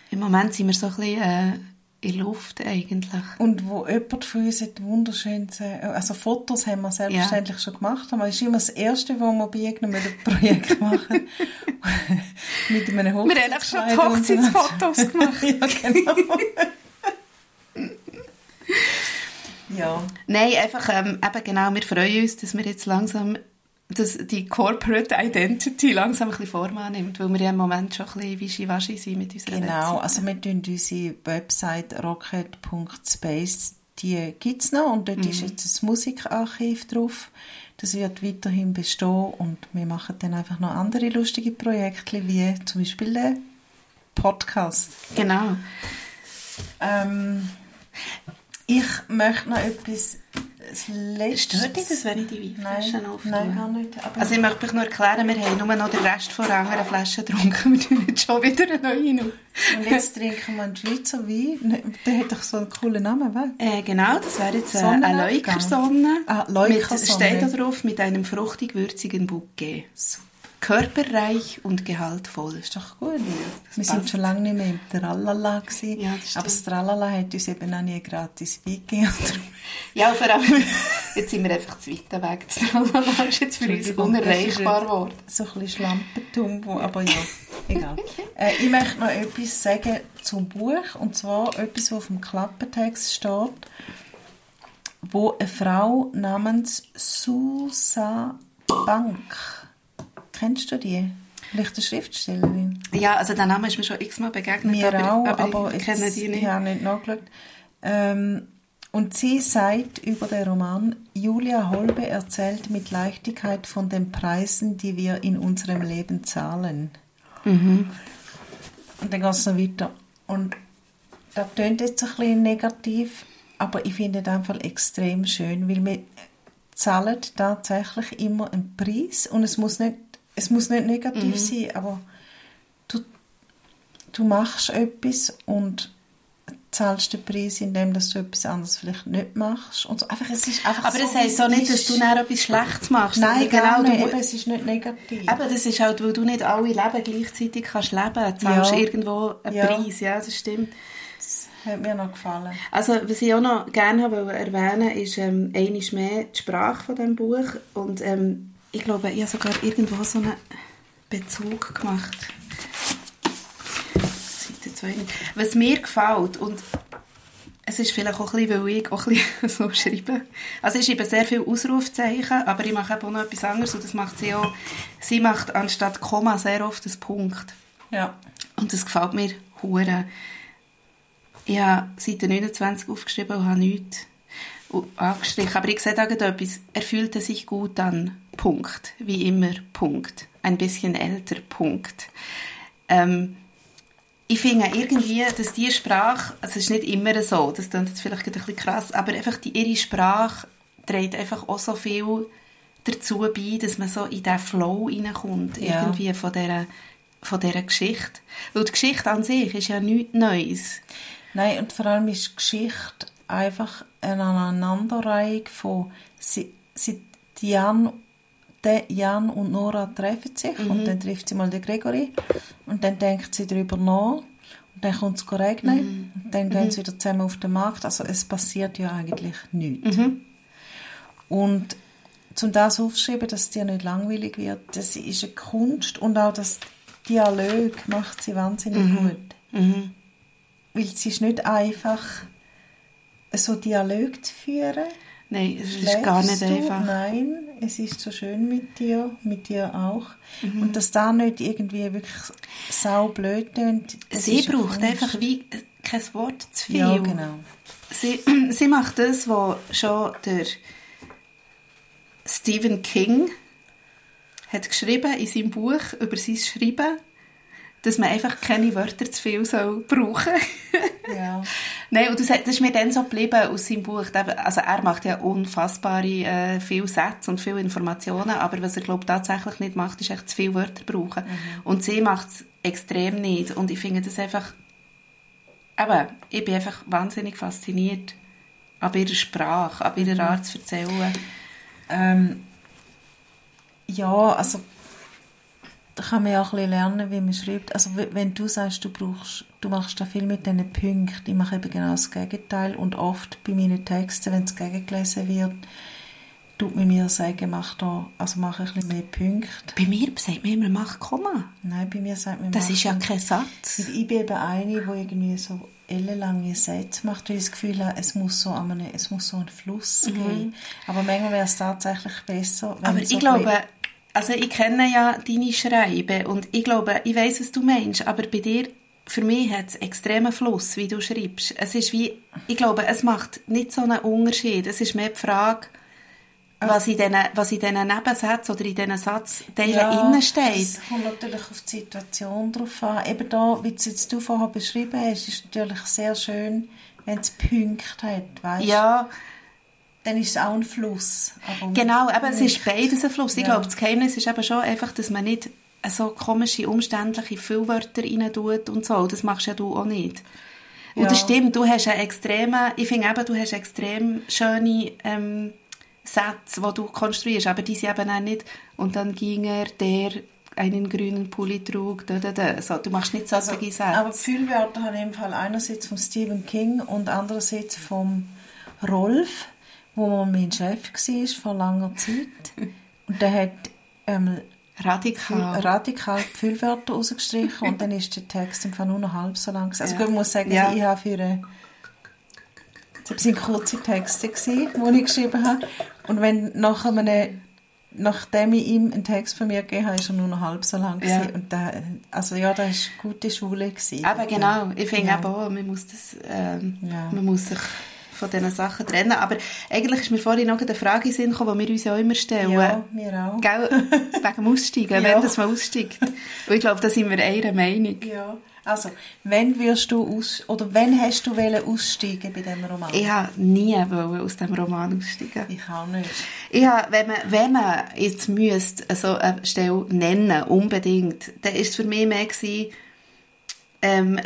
Im Moment sind wir so ein bisschen äh, in der Luft eigentlich. Und wo jemand von uns hat wunderschönes, äh, also Fotos haben wir selbstverständlich schon gemacht, aber es ist immer das Erste, wo wir bei irgendeinem Projekt machen. Mit einem Wir haben auch schon Hochzeitskleid. Hochzeitsfotos gemacht. ja, genau. Ja. Nein, einfach, ähm, eben genau, wir freuen uns, dass wir jetzt langsam dass die Corporate Identity langsam ein bisschen Form annimmt, weil wir ja im Moment schon ein bisschen wischiwaschi sind mit unserer Genau, Webseite. also wir tun unsere Website rocket.space, die gibt es noch und dort ist jetzt ein Musikarchiv drauf. Das wird weiterhin bestehen und wir machen dann einfach noch andere lustige Projekte, wie zum Beispiel den Podcast. Genau. Ähm, ich möchte noch etwas das Letzte... Stört dich das, wenn ich die Weinflaschen Nein, auftue? nein, gar nicht. Aber Also ich möchte mich nur erklären, wir haben nur noch den Rest von einer anderen Flasche getrunken. Wir tun jetzt schon wieder eine neue und jetzt trinken wir einen Schweizer Wein. Ne, Der hat doch so einen coolen Namen, was? Äh, genau, das wäre jetzt äh, eine Leukersonne. Ah, Mit, Leukersonne. steht da drauf mit einem fruchtig-würzigen Bouquet. Super. Körperreich und gehaltvoll. Ist doch gut. Das Wir sind schon lange nicht mehr im Tralala gewesen. Ja, das aber das Tralala hat uns eben auch nie gratis weggegeben. Ja, vor allem, jetzt sind wir einfach zu weit weg. Das Tralala ist jetzt für uns das unerreichbar geworden. So ein bisschen Schlampentum, wo, aber ja, egal. äh, ich möchte noch etwas sagen zum Buch, und zwar etwas, was auf dem Klappentext steht, wo eine Frau namens Susa Bank, kennst du die? Vielleicht eine Schriftstellerin? Ja, also der Name ist mir schon x-mal begegnet, Mir aber, auch, aber, aber, ich kenne die nicht. Ich habe nicht nachgeschaut. Ähm, und sie sagt über den Roman, Julia Holbe erzählt mit Leichtigkeit von den Preisen, die wir in unserem Leben zahlen. Mhm. Und dann geht es noch weiter. Und das klingt jetzt ein bisschen negativ, aber ich finde das einfach extrem schön, weil wir zahlen tatsächlich immer einen Preis und es muss nicht, es muss nicht negativ sein, aber du, du machst etwas und zahlst den Preis, indem dass du etwas anderes vielleicht nicht machst. Und so. einfach, es ist einfach Aber so, das heisst auch nicht, dass du dann etwas Schlechtes machst. Nein, genau du nicht. mu- Eben, es ist nicht negativ. Eben, das ist halt, weil du nicht alle Leben gleichzeitig kannst leben kannst. Zahlst Ja. irgendwo einen Ja. Preis, ja, das stimmt. Hat mir noch gefallen. Also, was ich auch noch gerne wollte erwähnen ist ähm, einmal mehr die Sprache von diesem Buch. Und ähm, ich glaube, ich habe sogar irgendwo so einen Bezug gemacht. Seite 2. Was mir gefällt, und es ist vielleicht auch ein bisschen, weil ich auch ein bisschen so schreibe. Also ich schreibe sehr viele Ausrufzeichen, aber ich mache auch noch etwas anderes und das macht sie auch. Sie macht anstatt Komma sehr oft das Punkt. Ja. Und das gefällt mir hure. Ich habe Seite 29 aufgeschrieben und habe nichts angestrichen. Aber ich sehe da etwas. Er fühlte sich gut an. Punkt. Wie immer. Punkt. Ein bisschen älter. Punkt. Ähm, ich finde irgendwie, dass diese Sprache, also es ist nicht immer so, das klingt jetzt vielleicht ein bisschen krass, aber einfach die, ihre Sprache trägt einfach auch so viel dazu bei, dass man so in diesen Flow reinkommt, Ja. irgendwie von dieser, von dieser Geschichte. Weil die Geschichte an sich ist ja nichts Neues. Nein, und vor allem ist die Geschichte einfach eine Aneinanderreihung von sie, sie, die Jan, der Jan und Nora treffen sich und dann trifft sie mal den Gregory und dann denkt sie darüber nach und dann kommt es regnen und dann gehen sie wieder zusammen auf den Markt. Also es passiert ja eigentlich nichts. Und zum das aufschreiben, dass es dir nicht langweilig wird, das ist eine Kunst und auch das Dialog macht sie wahnsinnig gut. Weil es ist nicht einfach, so Dialog zu führen. Nein, es ist gar nicht Schläfst du? einfach. Nein, es ist so schön mit dir, mit dir auch. Mhm. Und dass da nicht irgendwie wirklich saublöd tönt. Sie braucht Kunst. einfach wie kein Wort zu viel. Ja, genau. Sie, sie macht das, was schon der Stephen King hat geschrieben in seinem Buch über sein Schreiben, dass man einfach keine Wörter zu viel soll brauchen Ja. Nein, und das, das ist mir dann so geblieben aus seinem Buch. Also er macht ja unfassbare äh, viele Sätze und viele Informationen, aber was er glaube tatsächlich nicht macht, ist echt zu viele Wörter brauchen. Und sie macht es extrem nicht. Und ich finde das einfach, eben, ich bin einfach wahnsinnig fasziniert an ihrer Sprache, an ihrer Art zu erzählen. Ähm, ja, also da kann man ja auch ein bisschen lernen, wie man schreibt. Also wenn du sagst, du brauchst, du machst da viel mit diesen Punkten, ich mache eben genau das Gegenteil und oft bei meinen Texten, wenn es gegengelesen wird, tut man mir sagen, mach da, also mach ein bisschen mehr Punkte. Bei mir sagt man immer, mach Komma. Nein, bei mir sagt man, Das ist ja kein Satz. Ich bin eben eine, die irgendwie so ellenlange Sätze macht, weil ich das Gefühl habe, es muss so, an einem, es muss so einen Fluss geben. Aber manchmal wäre es tatsächlich besser, wenn Mhm. Aber so ich glaube, also ich kenne ja deine Schreiben und ich glaube, ich weiß, was du meinst, aber bei dir, für mich hat es extremen Fluss, wie du schreibst. Es ist wie, ich glaube, es macht nicht so einen Unterschied. Es ist mehr die Frage, was in diesen, was in diesen Nebensätzen oder in diesen Satzteilen Ja, innen steht. Es kommt natürlich auf die Situation drauf an. Eben da, wie es jetzt du vorher beschrieben hast, ist natürlich sehr schön, wenn es Punkte hat, weißt? Ja, Dann ist es auch ein Fluss. aber Genau, eben, es ist beides ein Fluss. Ich Ja. glaube, das Geheimnis ist eben schon einfach, dass man nicht so komische, umständliche Füllwörter rein tut und so. Das machst ja du auch nicht. Und Ja. das stimmt, du hast einen extremen, ich finde eben, du hast extrem schöne ähm, Sätze, die du konstruierst, aber die sind eben auch nicht, und dann ging er, der einen grünen Pulli trug. Da, da, da. So, du machst nicht solche also, Sätze. Aber Füllwörter habe ich im Fall einerseits von Stephen King und andererseits vom Rolf, wo mein Chef war vor langer Zeit. Und der hat ähm, radikal. radikal Füllwörter rausgestrichen und dann ist der Text Fall nur noch halb so lang. Also ja. ich muss sagen, ja. ich habe für eine das waren kurze Texte, die ich geschrieben habe. Und wenn nach einem, nachdem ich ihm einen Text von mir gegeben habe, ist er nur noch halb so lang. Ja. Und da, also ja, das war eine gute Schule. Gewesen. Aber genau, ich finde ja. auch, man muss, das, ähm, ja. man muss sich von diesen Sachen trennen. Aber eigentlich ist mir vorhin noch eine Frage in Sinn gekommen, die wir uns ja immer stellen. Ja, wir auch. Gell? Wegen dem Aussteigen, ja. wenn das mal aussteigt. Und ich glaube, da sind wir einer Meinung. Ja. Also, wenn wirst du aus oder wenn hast du aussteigen bei diesem Roman? Ich habe nie aus diesem Roman aussteigen. Ich auch nicht. Ich habe, wenn man, wenn man jetzt müsste, so eine Stelle nennen, unbedingt, dann ist es für mich mehr gewesen, ähm,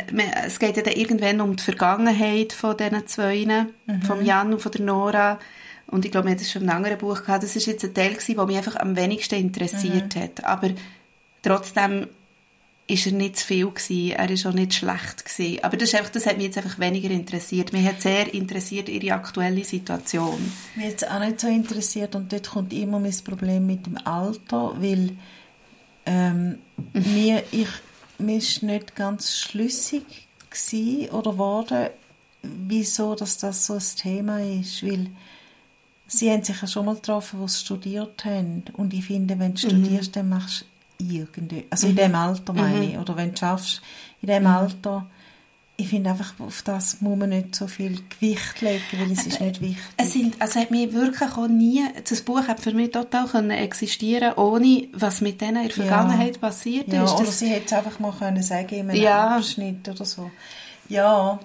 es geht ja dann irgendwann um die Vergangenheit von diesen zwei, mhm. vom Jan und von der Nora. Und ich glaube, wir hatten das schon in einem anderen Buch gehabt. Das ist jetzt ein Teil gewesen, der mich einfach am wenigsten interessiert mhm. hat. Aber trotzdem ist er nicht zu viel gewesen. Er ist auch nicht schlecht gewesen. Aber das, ist einfach, das hat mich jetzt einfach weniger interessiert. Mich hat sehr interessiert ihre aktuelle Situation. Mich hat es auch nicht so interessiert und dort kommt immer mein Problem mit dem Alter, weil ähm, mhm. mir, ich, mir ist nicht ganz schlüssig gewesen oder wurde, wieso dass das so ein Thema ist, weil sie haben sich ja schon mal getroffen, wo sie studiert haben und ich finde, wenn du mhm. studierst, dann machst du irgendwie, also mhm. in dem Alter meine ich, mhm. oder wenn du schaffst, in dem mhm. Alter, ich finde einfach, auf das muss man nicht so viel Gewicht legen, weil es ist nicht wichtig. Es sind, also hat mir wirklich auch nie, das Buch hat für mich total können existieren ohne was mit denen in der Vergangenheit ja. passiert ja, ist. Oder sie hätte es einfach mal können sagen in einem ja. Abschnitt oder so. Ja.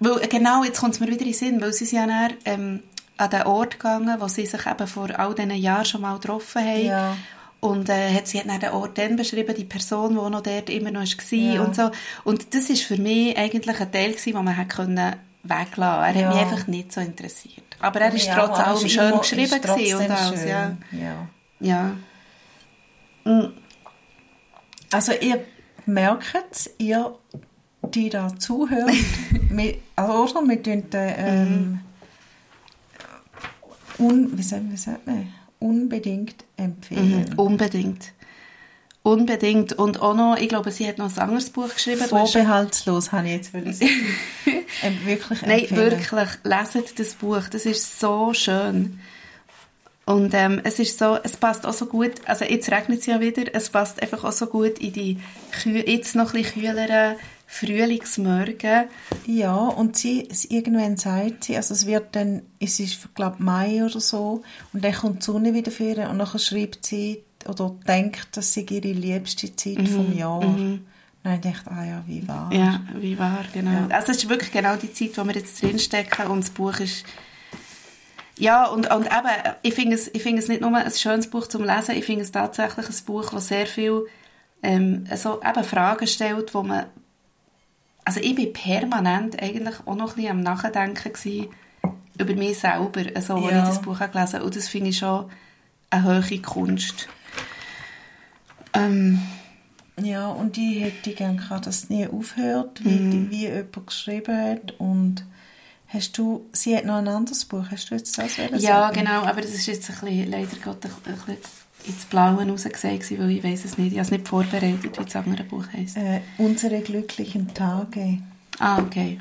Weil, genau, jetzt kommt es mir wieder in den Sinn, weil sie sind ja dann, ähm, an den Ort gegangen, wo sie sich eben vor all diesen Jahren schon mal getroffen haben. Ja. Und äh, hat, sie hat dann den Ort dann beschrieben, die Person, die noch dort immer noch war ja. und so. Und das ist für mich eigentlich ein Teil gewesen, den man hätte können weglassen. Er ja. hat mich einfach nicht so interessiert. Aber er ist ja, trotz allem schön geschrieben und alles. Ja. ja. ja. Mhm. Also ihr merkt, ihr, die da zuhört, wir, also, oder? Wir tun den, ähm, mhm. un, wie sagt, wie sagt man? Unbedingt empfehlen. Mhm, unbedingt. Unbedingt. Und auch noch, ich glaube, sie hat noch ein anderes Buch geschrieben. Vorbehaltslos, habe ich jetzt ähm, wirklich Nein, wirklich. Leset das Buch. Das ist so schön. Und ähm, es ist so, es passt auch so gut, also jetzt regnet es ja wieder, es passt einfach auch so gut in die jetzt noch ein bisschen kühleren Frühlingsmorgen. Ja, und sie, irgendwann sagt sie, also es wird dann, es ist, glaube Mai oder so, und dann kommt die Sonne wieder vor und dann schreibt sie oder denkt, dass sie ihre liebste Zeit mhm. vom Jahr. Mhm. Dann denkt ah ja, wie wahr. Ja, wie wahr, genau. Ja. Also es ist wirklich genau die Zeit, wo wir jetzt drinstecken und das Buch ist ja, und, und eben, ich finde es, ich finde es nicht nur ein schönes Buch zum Lesen, ich finde es tatsächlich ein Buch, das sehr viel ähm, so eben Fragen stellt, wo man also ich bin permanent eigentlich auch noch ein bisschen am Nachdenken gewesen über mich selber, also, als ja. ich das Buch gelesen habe. Und das finde ich schon eine hohe Kunst. Ähm, ja, und ich hätte gerne gehabt, dass es nie aufhört, wie, mm. wie jemand geschrieben hat. Und hast du, sie hat noch ein anderes Buch, hast du jetzt das Ja, sagen? genau, aber das ist jetzt ein bisschen, leider Gott, ein bisschen ins Blaue rausgesehen, weil ich weiß es nicht. Ich habe es nicht vorbereitet, wie das andere Buch heisst. Äh, unsere glücklichen Tage. Ah, okay.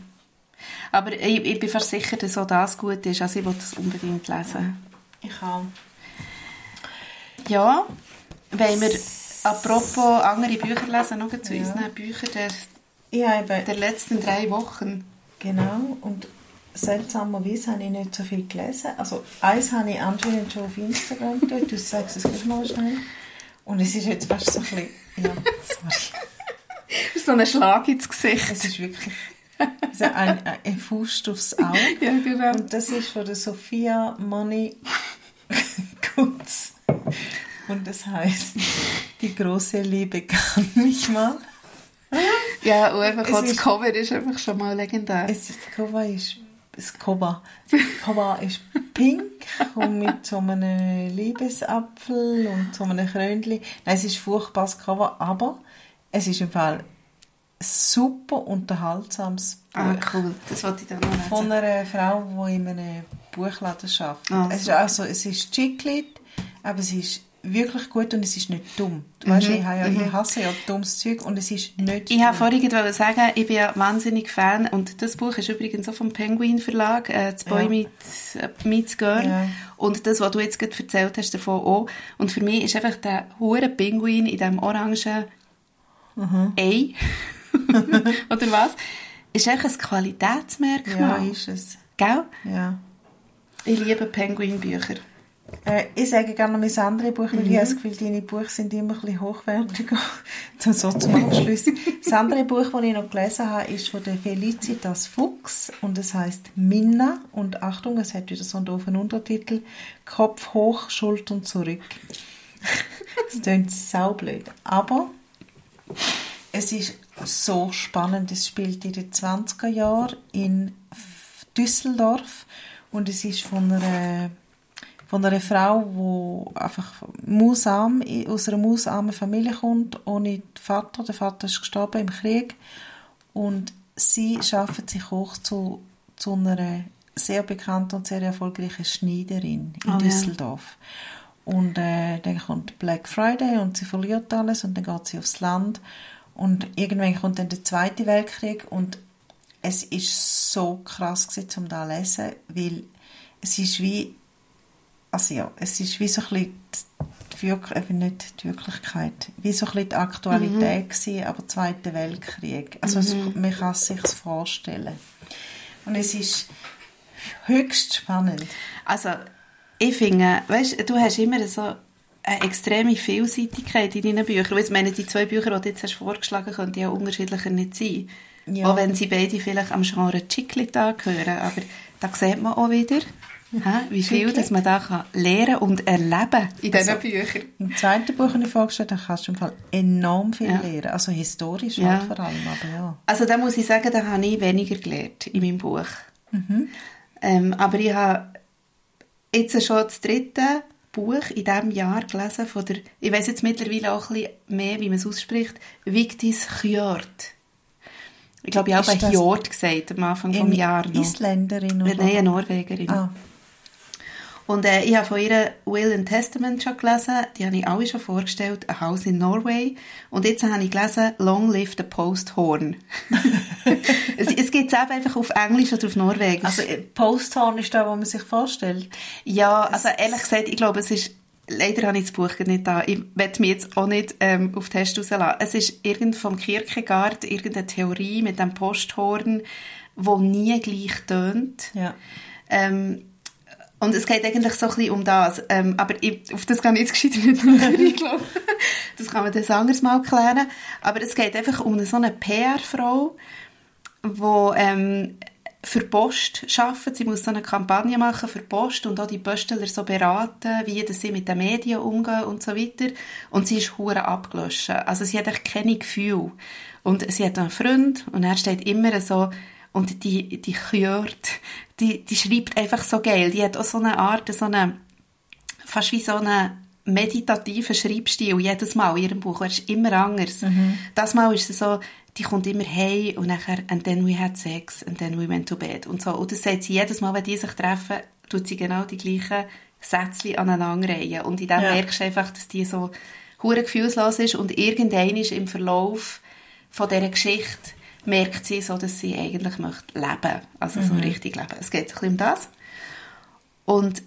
Aber ich, ich bin versichert, dass auch das gut ist. Also ich will das unbedingt lesen. Ich auch. Ja, wenn wir apropos andere Bücher lesen, noch zu ja. unseren Büchern der, der letzten drei Wochen. Genau, und seltsamerweise habe ich nicht so viel gelesen. Also eins habe ich anscheinend schon auf Instagram getan. Du sagst es gleich mal schnell. Und es ist jetzt fast so ein bisschen... Ja, sorry. so ein Schlag ins Gesicht. Es ist wirklich also ein, ein Faust aufs Auge. Ja, genau. Und das ist von der Sophia Money Kutz. Und das heißt, die große Liebe kann mich mal. Ja, und einfach das Cover ist einfach schon mal legendär. Es ist, das Cover ist das Cover. Das Cover ist pink und mit so einem Liebesapfel und so einem Krönchen. Nein, es ist ein furchtbares Cover, aber es ist im Fall super unterhaltsames Buch. Ah, cool. Das wollte ich dann noch lesen. Von einer Frau, die in einem Buchladen arbeitet. Ah, es, ist also, es ist Chiclet, aber es ist wirklich gut und es ist nicht dumm. Du mhm. weißt, ich, ja, ich mhm. hasse ja dummes Zeug und es ist nicht Ich wollte vorhin sagen, ich bin ja wahnsinnig Fan und das Buch ist übrigens auch vom Penguin Verlag, äh, «Das Boy ja. meets, äh, meets Girl» ja. und das, was du jetzt gerade erzählt hast, davon auch. Und für mich ist einfach der hure Penguin in diesem orangen mhm. Ei, oder was, ist einfach ein Qualitätsmerkmal. Ja, ist es. Gell? Ja. Ich liebe Penguin-Bücher. Äh, ich sage gerne noch mein anderes Buch, weil mhm. ich habe das Gefühl, deine Bücher sind immer ein bisschen hochwertiger. so zum Abschluss. das andere Buch, das ich noch gelesen habe, ist von der Felicitas Fuchs und es heißt Minna. Und Achtung, es hat wieder so einen doofen Untertitel. Kopf hoch, Schultern zurück. das klingt saublöd. Aber es ist so spannend. Es spielt in den 20er Jahren in Düsseldorf und es ist von einer von einer Frau, die einfach mausarm, aus einer mausarmen Familie kommt, ohne Vater. Der Vater ist gestorben im Krieg. Und sie schafft sich hoch zu, zu einer sehr bekannten und sehr erfolgreichen Schneiderin in oh, Düsseldorf. Ja. Und äh, dann kommt Black Friday und sie verliert alles und dann geht sie aufs Land. Und irgendwann kommt dann der Zweite Weltkrieg und es ist so krass gewesen, um da zu lesen, weil es ist wie also ja, es ist wie so ein bisschen die, nicht die Wirklichkeit, wie so ein bisschen die Aktualität mhm. gewesen, aber Zweiter Weltkrieg. Also mhm. es, man kann es sich vorstellen. Und es ist höchst spannend. Also ich finde, weißt, du hast immer so eine extreme Vielseitigkeit in deinen Büchern. Ich meine, die zwei Bücher, die du jetzt hast vorgeschlagen hast, könnten ja unterschiedlicher nicht sein. Ja. Auch wenn sie beide vielleicht am Genre Chiclet angehören. Aber da sieht man auch wieder, wie viel dass man da kann lernen und erleben in diesen also, Büchern. Im zweiten Buch, das ich vorgestellt habe, kannst du im Fall enorm viel ja. lernen. Also historisch ja. halt vor allem, aber ja. Also da muss ich sagen, da habe ich weniger gelernt in meinem Buch. Mhm. Ähm, aber ich habe jetzt schon das dritte Buch in diesem Jahr gelesen von der, ich weiß jetzt mittlerweile auch ein bisschen mehr, wie man es ausspricht, Victis Hjort. Ich glaube, ich habe bei Hjort gesagt am Anfang des Jahres. Isländerin oder? Nein, eine Norwegerin. Ah. Und äh, ich habe von ihr Will and Testament schon gelesen, die habe ich alle schon vorgestellt, A House in Norway. Und jetzt habe ich gelesen Long Live the Post Horn. es, es gibt es einfach auf Englisch oder auf Norwegisch. Also äh, Post Horn ist da, wo man sich vorstellt? Ja, also ehrlich gesagt, ich glaube, es ist Leider habe ich das Buch nicht da. Ich werde mich jetzt auch nicht ähm, auf Test rauslassen. Es ist irgend vom Kierkegaard, irgendeine Theorie mit dem Posthorn, wo nie gleich tönt. Ja. Ähm, und es geht eigentlich so ein bisschen um das. Ähm, aber ich, auf das kann ich jetzt gescheiter nicht eingehen. das kann man das anders mal klären. Aber es geht einfach um so eine PR-Frau, die ähm, für Post arbeitet. Sie muss so eine Kampagne machen für Post und auch die Postler so beraten, wie sie mit den Medien umgehen und so weiter. Und sie ist hure abgelöscht. Also sie hat echt keine Gefühle. Und sie hat einen Freund und er steht immer so und die, die Kjört, die, die schreibt einfach so geil. Die hat auch so eine Art, so eine, fast wie so eine meditativen Schreibstil jedes Mal in ihrem Buch. Er ist immer anders. Mhm. Das Mal ist es so, die kommt immer hey und nachher and then we had sex and then we went to bed und so. Und das sagt sie jedes Mal, wenn die sich treffen, tut sie genau die gleichen Sätze aneinanderreihen. Und in dem ja. merkst du einfach, dass die so hure gefühlslos ist und irgendein ist im Verlauf von dieser Geschichte merkt sie so, dass sie eigentlich möchte leben, also mhm. so richtig leben. Es geht ein bisschen um das. Und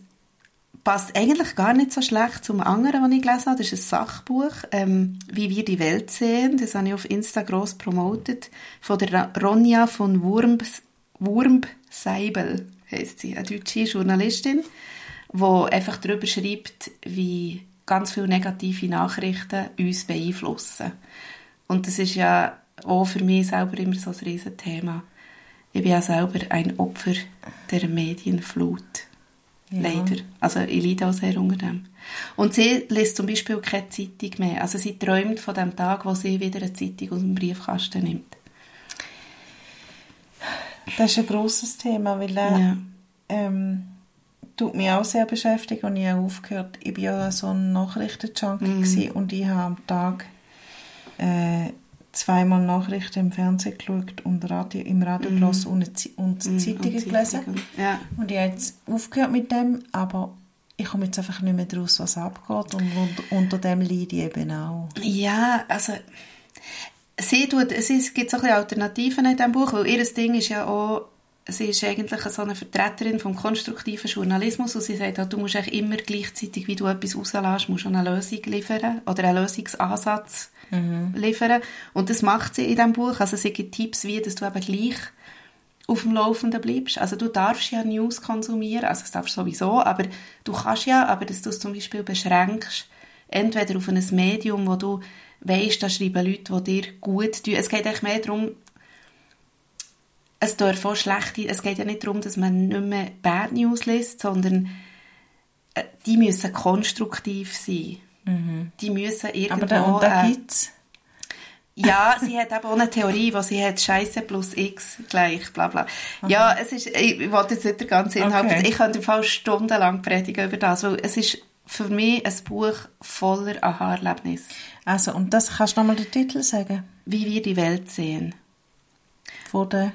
passt eigentlich gar nicht so schlecht zum anderen, was ich gelesen habe. Das ist ein Sachbuch, ähm, «Wie wir die Welt sehen». Das habe ich auf Insta gross promotet. Von der Ronja von Wurmbs, Wurmseibel heisst sie, eine deutsche Journalistin, die einfach darüber schreibt, wie ganz viele negative Nachrichten uns beeinflussen. Und das ist ja auch für mich selber immer so ein Riesenthema. Ich bin ja selber ein Opfer der Medienflut. Ja. Leider. Also ich leide auch sehr unter dem. Und sie liest zum Beispiel keine Zeitung mehr. Also sie träumt von dem Tag, wo sie wieder eine Zeitung aus dem Briefkasten nimmt. das ist ein grosses Thema, weil er Ja. ähm, tut mich auch sehr beschäftigt und ich habe aufgehört, ich war ja so ein Nachrichtenjunkie Mhm. und ich habe am Tag äh, zweimal Nachrichten im Fernsehen geschaut und Radio, im Radio gelassen und, und Mhm, Zeitungen und gelesen. Ja. Und ich habe jetzt aufgehört mit dem, aber ich komme jetzt einfach nicht mehr daraus, was abgeht und unter, unter dem leide ich eben auch. Ja, also sie tut, es ist, gibt so ein bisschen Alternativen in diesem Buch, weil ihr Ding ist ja auch, sie ist eigentlich so eine Vertreterin vom konstruktiven Journalismus und sie sagt auch, du musst eigentlich immer gleichzeitig, wie du etwas rauslässt, musst eine Lösung liefern oder einen Lösungsansatz liefern und das macht sie in diesem Buch, also sie gibt Tipps, wie dass du eben gleich auf dem Laufenden bleibst. Also du darfst ja News konsumieren, also das darfst du sowieso, aber du kannst ja, aber dass du es zum Beispiel beschränkst, entweder auf ein Medium, wo du weißt, da schreiben Leute, die dir gut tun. Es geht eigentlich mehr darum, es darf auch schlechte, es geht ja nicht darum, dass man nicht mehr Bad News liest, sondern äh, die müssen konstruktiv sein. Die müssen irgendwo... Aber da, und da äh, ja, sie hat eben auch eine Theorie, wo sie hat Scheiße plus X gleich, bla bla. Ja, es ist, ich, ich wollte jetzt nicht den ganzen Inhalt, Okay. ich könnte im Fall stundenlang predigen über das, weil es ist für mich ein Buch voller Aha-Erlebnis. Also, und das kannst du nochmal den Titel sagen? Wie wir die Welt sehen. Von der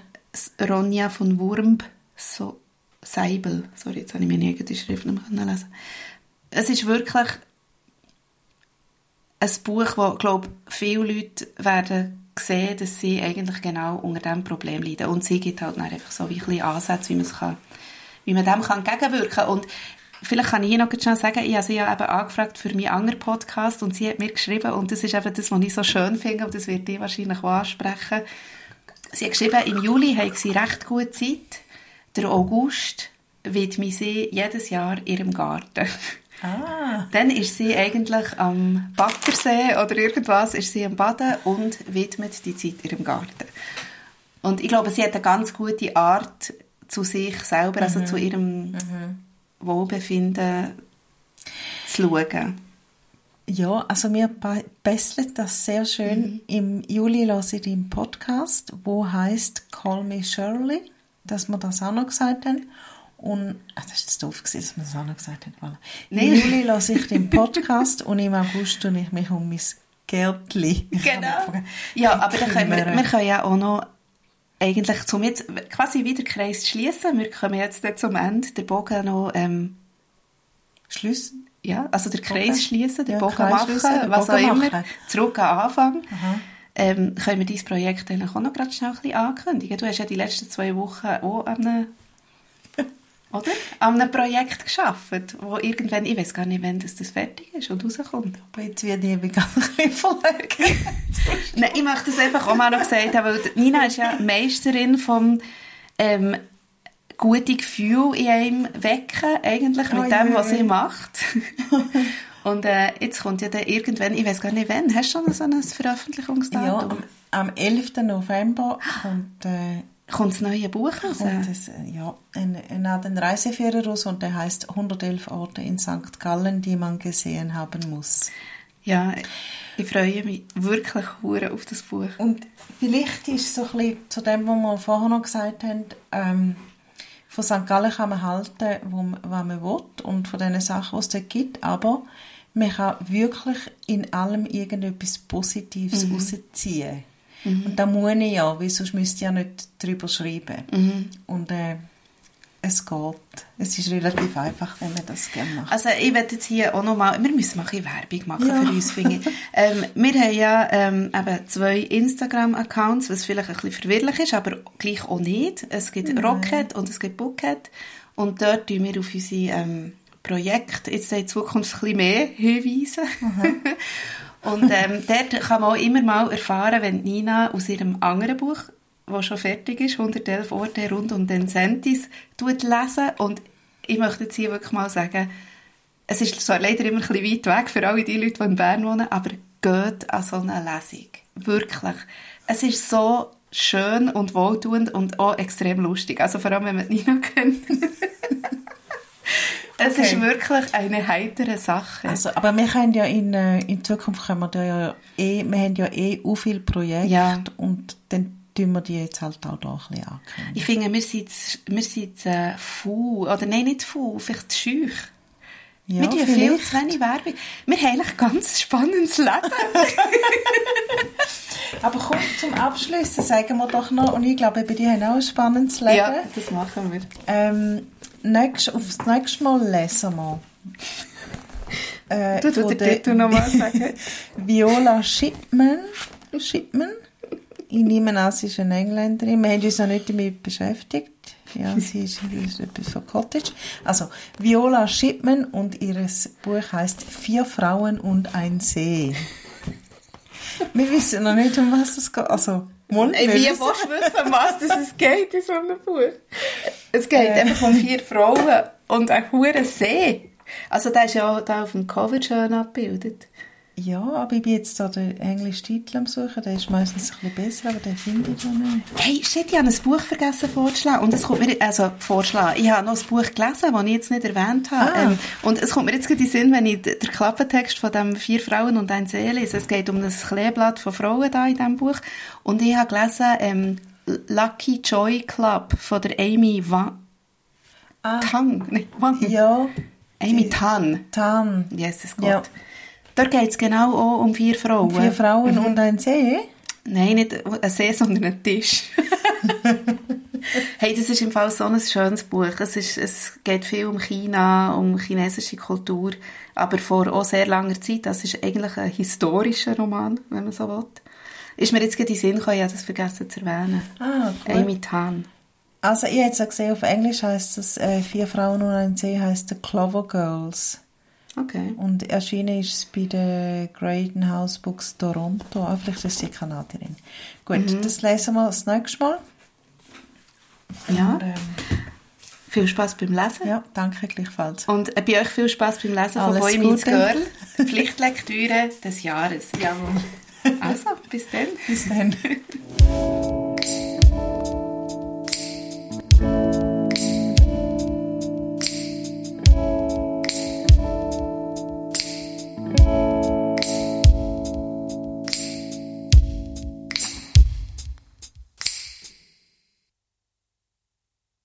Ronja von Wurmb, so, Seibel, sorry, jetzt habe ich mir nie die Schrift nicht mehr lesen Es ist wirklich ein Buch, wo, glaube viele Leute werden sehen, dass sie eigentlich genau unter diesem Problem leiden. Und sie gibt halt einfach so wie ein Ansätze, wie man, kann, wie man dem kann entgegenwirken kann. Und vielleicht kann ich hier noch schnell sagen, ich habe sie ja eben angefragt für meinen anderen Podcast und sie hat mir geschrieben, und das ist eben das, was ich so schön finde, und das wird die wahrscheinlich auch ansprechen. Sie hat geschrieben, im Juli haben sie recht gute Zeit. Der August widme sie jedes Jahr ihrem Garten. Ah, Dann ist sie eigentlich am Baggersee oder irgendwas, ist sie am Baden und widmet die Zeit ihrem Garten. Und ich glaube, sie hat eine ganz gute Art zu sich selber, also zu ihrem Wohlbefinden zu schauen. Ja, also mir be- besselt das sehr schön. Im Juli lasse ich den Podcast, wo heißt Call Me Shirley, dass wir das auch noch gesagt haben. Und, ach, das ist jetzt doof gewesen, dass wir das auch noch gesagt haben. Voilà. Im. Juli lasse ich den Podcast und im August tue ich mich um mein Gärtli. Genau. Ja, aber dann können wir, wir können ja auch noch eigentlich zum jetzt quasi wieder Kreis schließen. Wir kommen jetzt zum Ende, den Bogen noch, ähm, Schluss. Ja, also den Kreis schließen, den Ja, Bogen machen, den was auch Bogen immer. machen. Zurück an Anfang. Ähm, können wir dein Projekt eigentlich auch noch gerade schnell ein bisschen ankündigen? Du hast ja die letzten zwei Wochen auch an einem, oder? An einem Projekt geschafft, wo irgendwann, ich weiß gar nicht, wann das, das fertig ist und rauskommt. Aber jetzt werde ich eben ganz ein bisschen. Nein, ich möchte das einfach auch mal noch gesagt haben, weil Nina ist ja Meisterin vom ähm, gute Gefühl in einem wecken, eigentlich mit Oh dem, was sie macht. Und äh, jetzt kommt ja dann irgendwann, ich weiß gar nicht wann, hast du schon so ein Ja, Veröffentlichungsdatum? am, am 11. November kommt, äh, Kommt das neue Buch raus? es, äh, ja, ein, ein, ein Reiseführer raus und der heißt 111 Orte in St. Gallen, die man gesehen haben muss. Ja, ich freue mich wirklich hure auf das Buch. Und vielleicht ist so ein bisschen zu dem, was wir vorher noch gesagt haben, ähm, von St. Gallen kann man halten, wo, man- was man will und von den Sachen, die es dort gibt, aber man kann wirklich in allem irgendetwas Positives rausziehen. Und da muss ich ja, weil sonst müsste ich ja nicht darüber schreiben. Und äh, es geht. Es ist relativ einfach, wenn man das gerne macht. Also ich werde jetzt hier auch nochmal, wir müssen mal ein bisschen Werbung machen Ja. für uns, finde ähm, wir haben ja ähm, eben zwei Instagram-Accounts, was vielleicht ein bisschen verwirrlich ist, aber gleich auch nicht. Es gibt Rocket und es gibt Bookhead und dort tun wir auf unsere ähm, Projekte jetzt in Zukunft ein bisschen mehr hinweisen. und ähm, dort kann man auch immer mal erfahren, wenn Nina aus ihrem anderen Buch das schon fertig ist, 111 Orte rund um den Sentis, lesen. Und ich möchte jetzt hier wirklich mal sagen, es ist zwar leider immer ein bisschen weit weg für alle die Leute, die in Bern wohnen, aber geht an so eine Lesung. Wirklich. Es ist so schön und wohltuend und auch extrem lustig. Also vor allem, wenn man Nina kennt. es Okay. ist wirklich eine heitere Sache. Also, aber wir können ja in, äh, in Zukunft können wir da ja eh, wir haben ja eh auch viele Projekte Ja. und dann tun wir die jetzt halt auch da ein bisschen ankündigen. Ich finde, wir sind, wir sind äh, faul. Oder nein, nicht faul, vielleicht schüch. Ja, wir tun viel zu wenig Werbung. Wir haben eigentlich ein ganz spannendes Leben. Aber komm, zum Abschluss sagen wir doch noch, und ich glaube, bei dir haben auch ein spannendes Leben. ja, das machen wir. Ähm, nächst, aufs nächste Mal lesen wir. Äh, Du, du von den der Titel noch mal sagen. Viola Shipman. Shipman. Ich nehme an, sie ist eine Engländerin. Wir haben uns noch nicht damit beschäftigt. Ja, sie ist, etwas von Cottage. Also, Viola Shipman und ihr Buch heißt Vier Frauen und ein See. Wir wissen noch nicht, um was es geht. Also, Mund, Ey, wir wie wissen- willst du wissen, um was das es geht in so einem Buch? Es geht einfach um vier Frauen und einen hohen See. Also der ist ja da auf dem Cover schön abgebildet. Ja, aber ich bin jetzt da den englischen Titel am suchen. Der ist meistens ein bisschen besser, aber den finde ich noch nicht. Hey, shit, ich habe ein Buch vergessen vorzuschlagen. Und es kommt mir, also vorschlagen, ich habe noch ein Buch gelesen, das ich jetzt nicht erwähnt habe. Ah. Ähm, und es kommt mir jetzt gerade in den Sinn, wenn ich den Klappentext von dem «Vier Frauen und ein See» lese. Es geht um das Kleeblatt von Frauen da in diesem Buch. Und ich habe gelesen ähm, «Lucky Joy Club» von der Amy Wa Ah. Tang. Nee, Wang. Ja, Amy Tan. dann. Jesus Gott. Ja. Dort geht es genau auch um vier Frauen. Vier Frauen Mhm. und ein See. Nein, nicht ein See, sondern ein Tisch. hey, das ist im Fall so ein schönes Buch. Es, ist, es geht viel um China, um chinesische Kultur, aber vor auch sehr langer Zeit. Das ist eigentlich ein historischer Roman, wenn man so will. Ist mir jetzt gerade in den Sinn gekommen, ich habe das vergessen zu erwähnen. Ah, gut. Amy Tan. Also ich habe jetzt gesehen, auf Englisch heißt es äh, Vier Frauen und ein See heißt The Clover Girls. Okay. Und erschienen ist es bei der Graydon House Books Toronto. Ah, vielleicht ist sie Kanadierin. Gut, mhm. das lesen wir das nächste Mal. Ja. Und, ähm, viel Spaß beim Lesen. Ja, danke gleichfalls. Und äh, bei euch viel Spaß beim Lesen Alles von Boy Meets Girl. Pflichtlektüre des Jahres. Jawohl. Also, bis dann. Bis dann.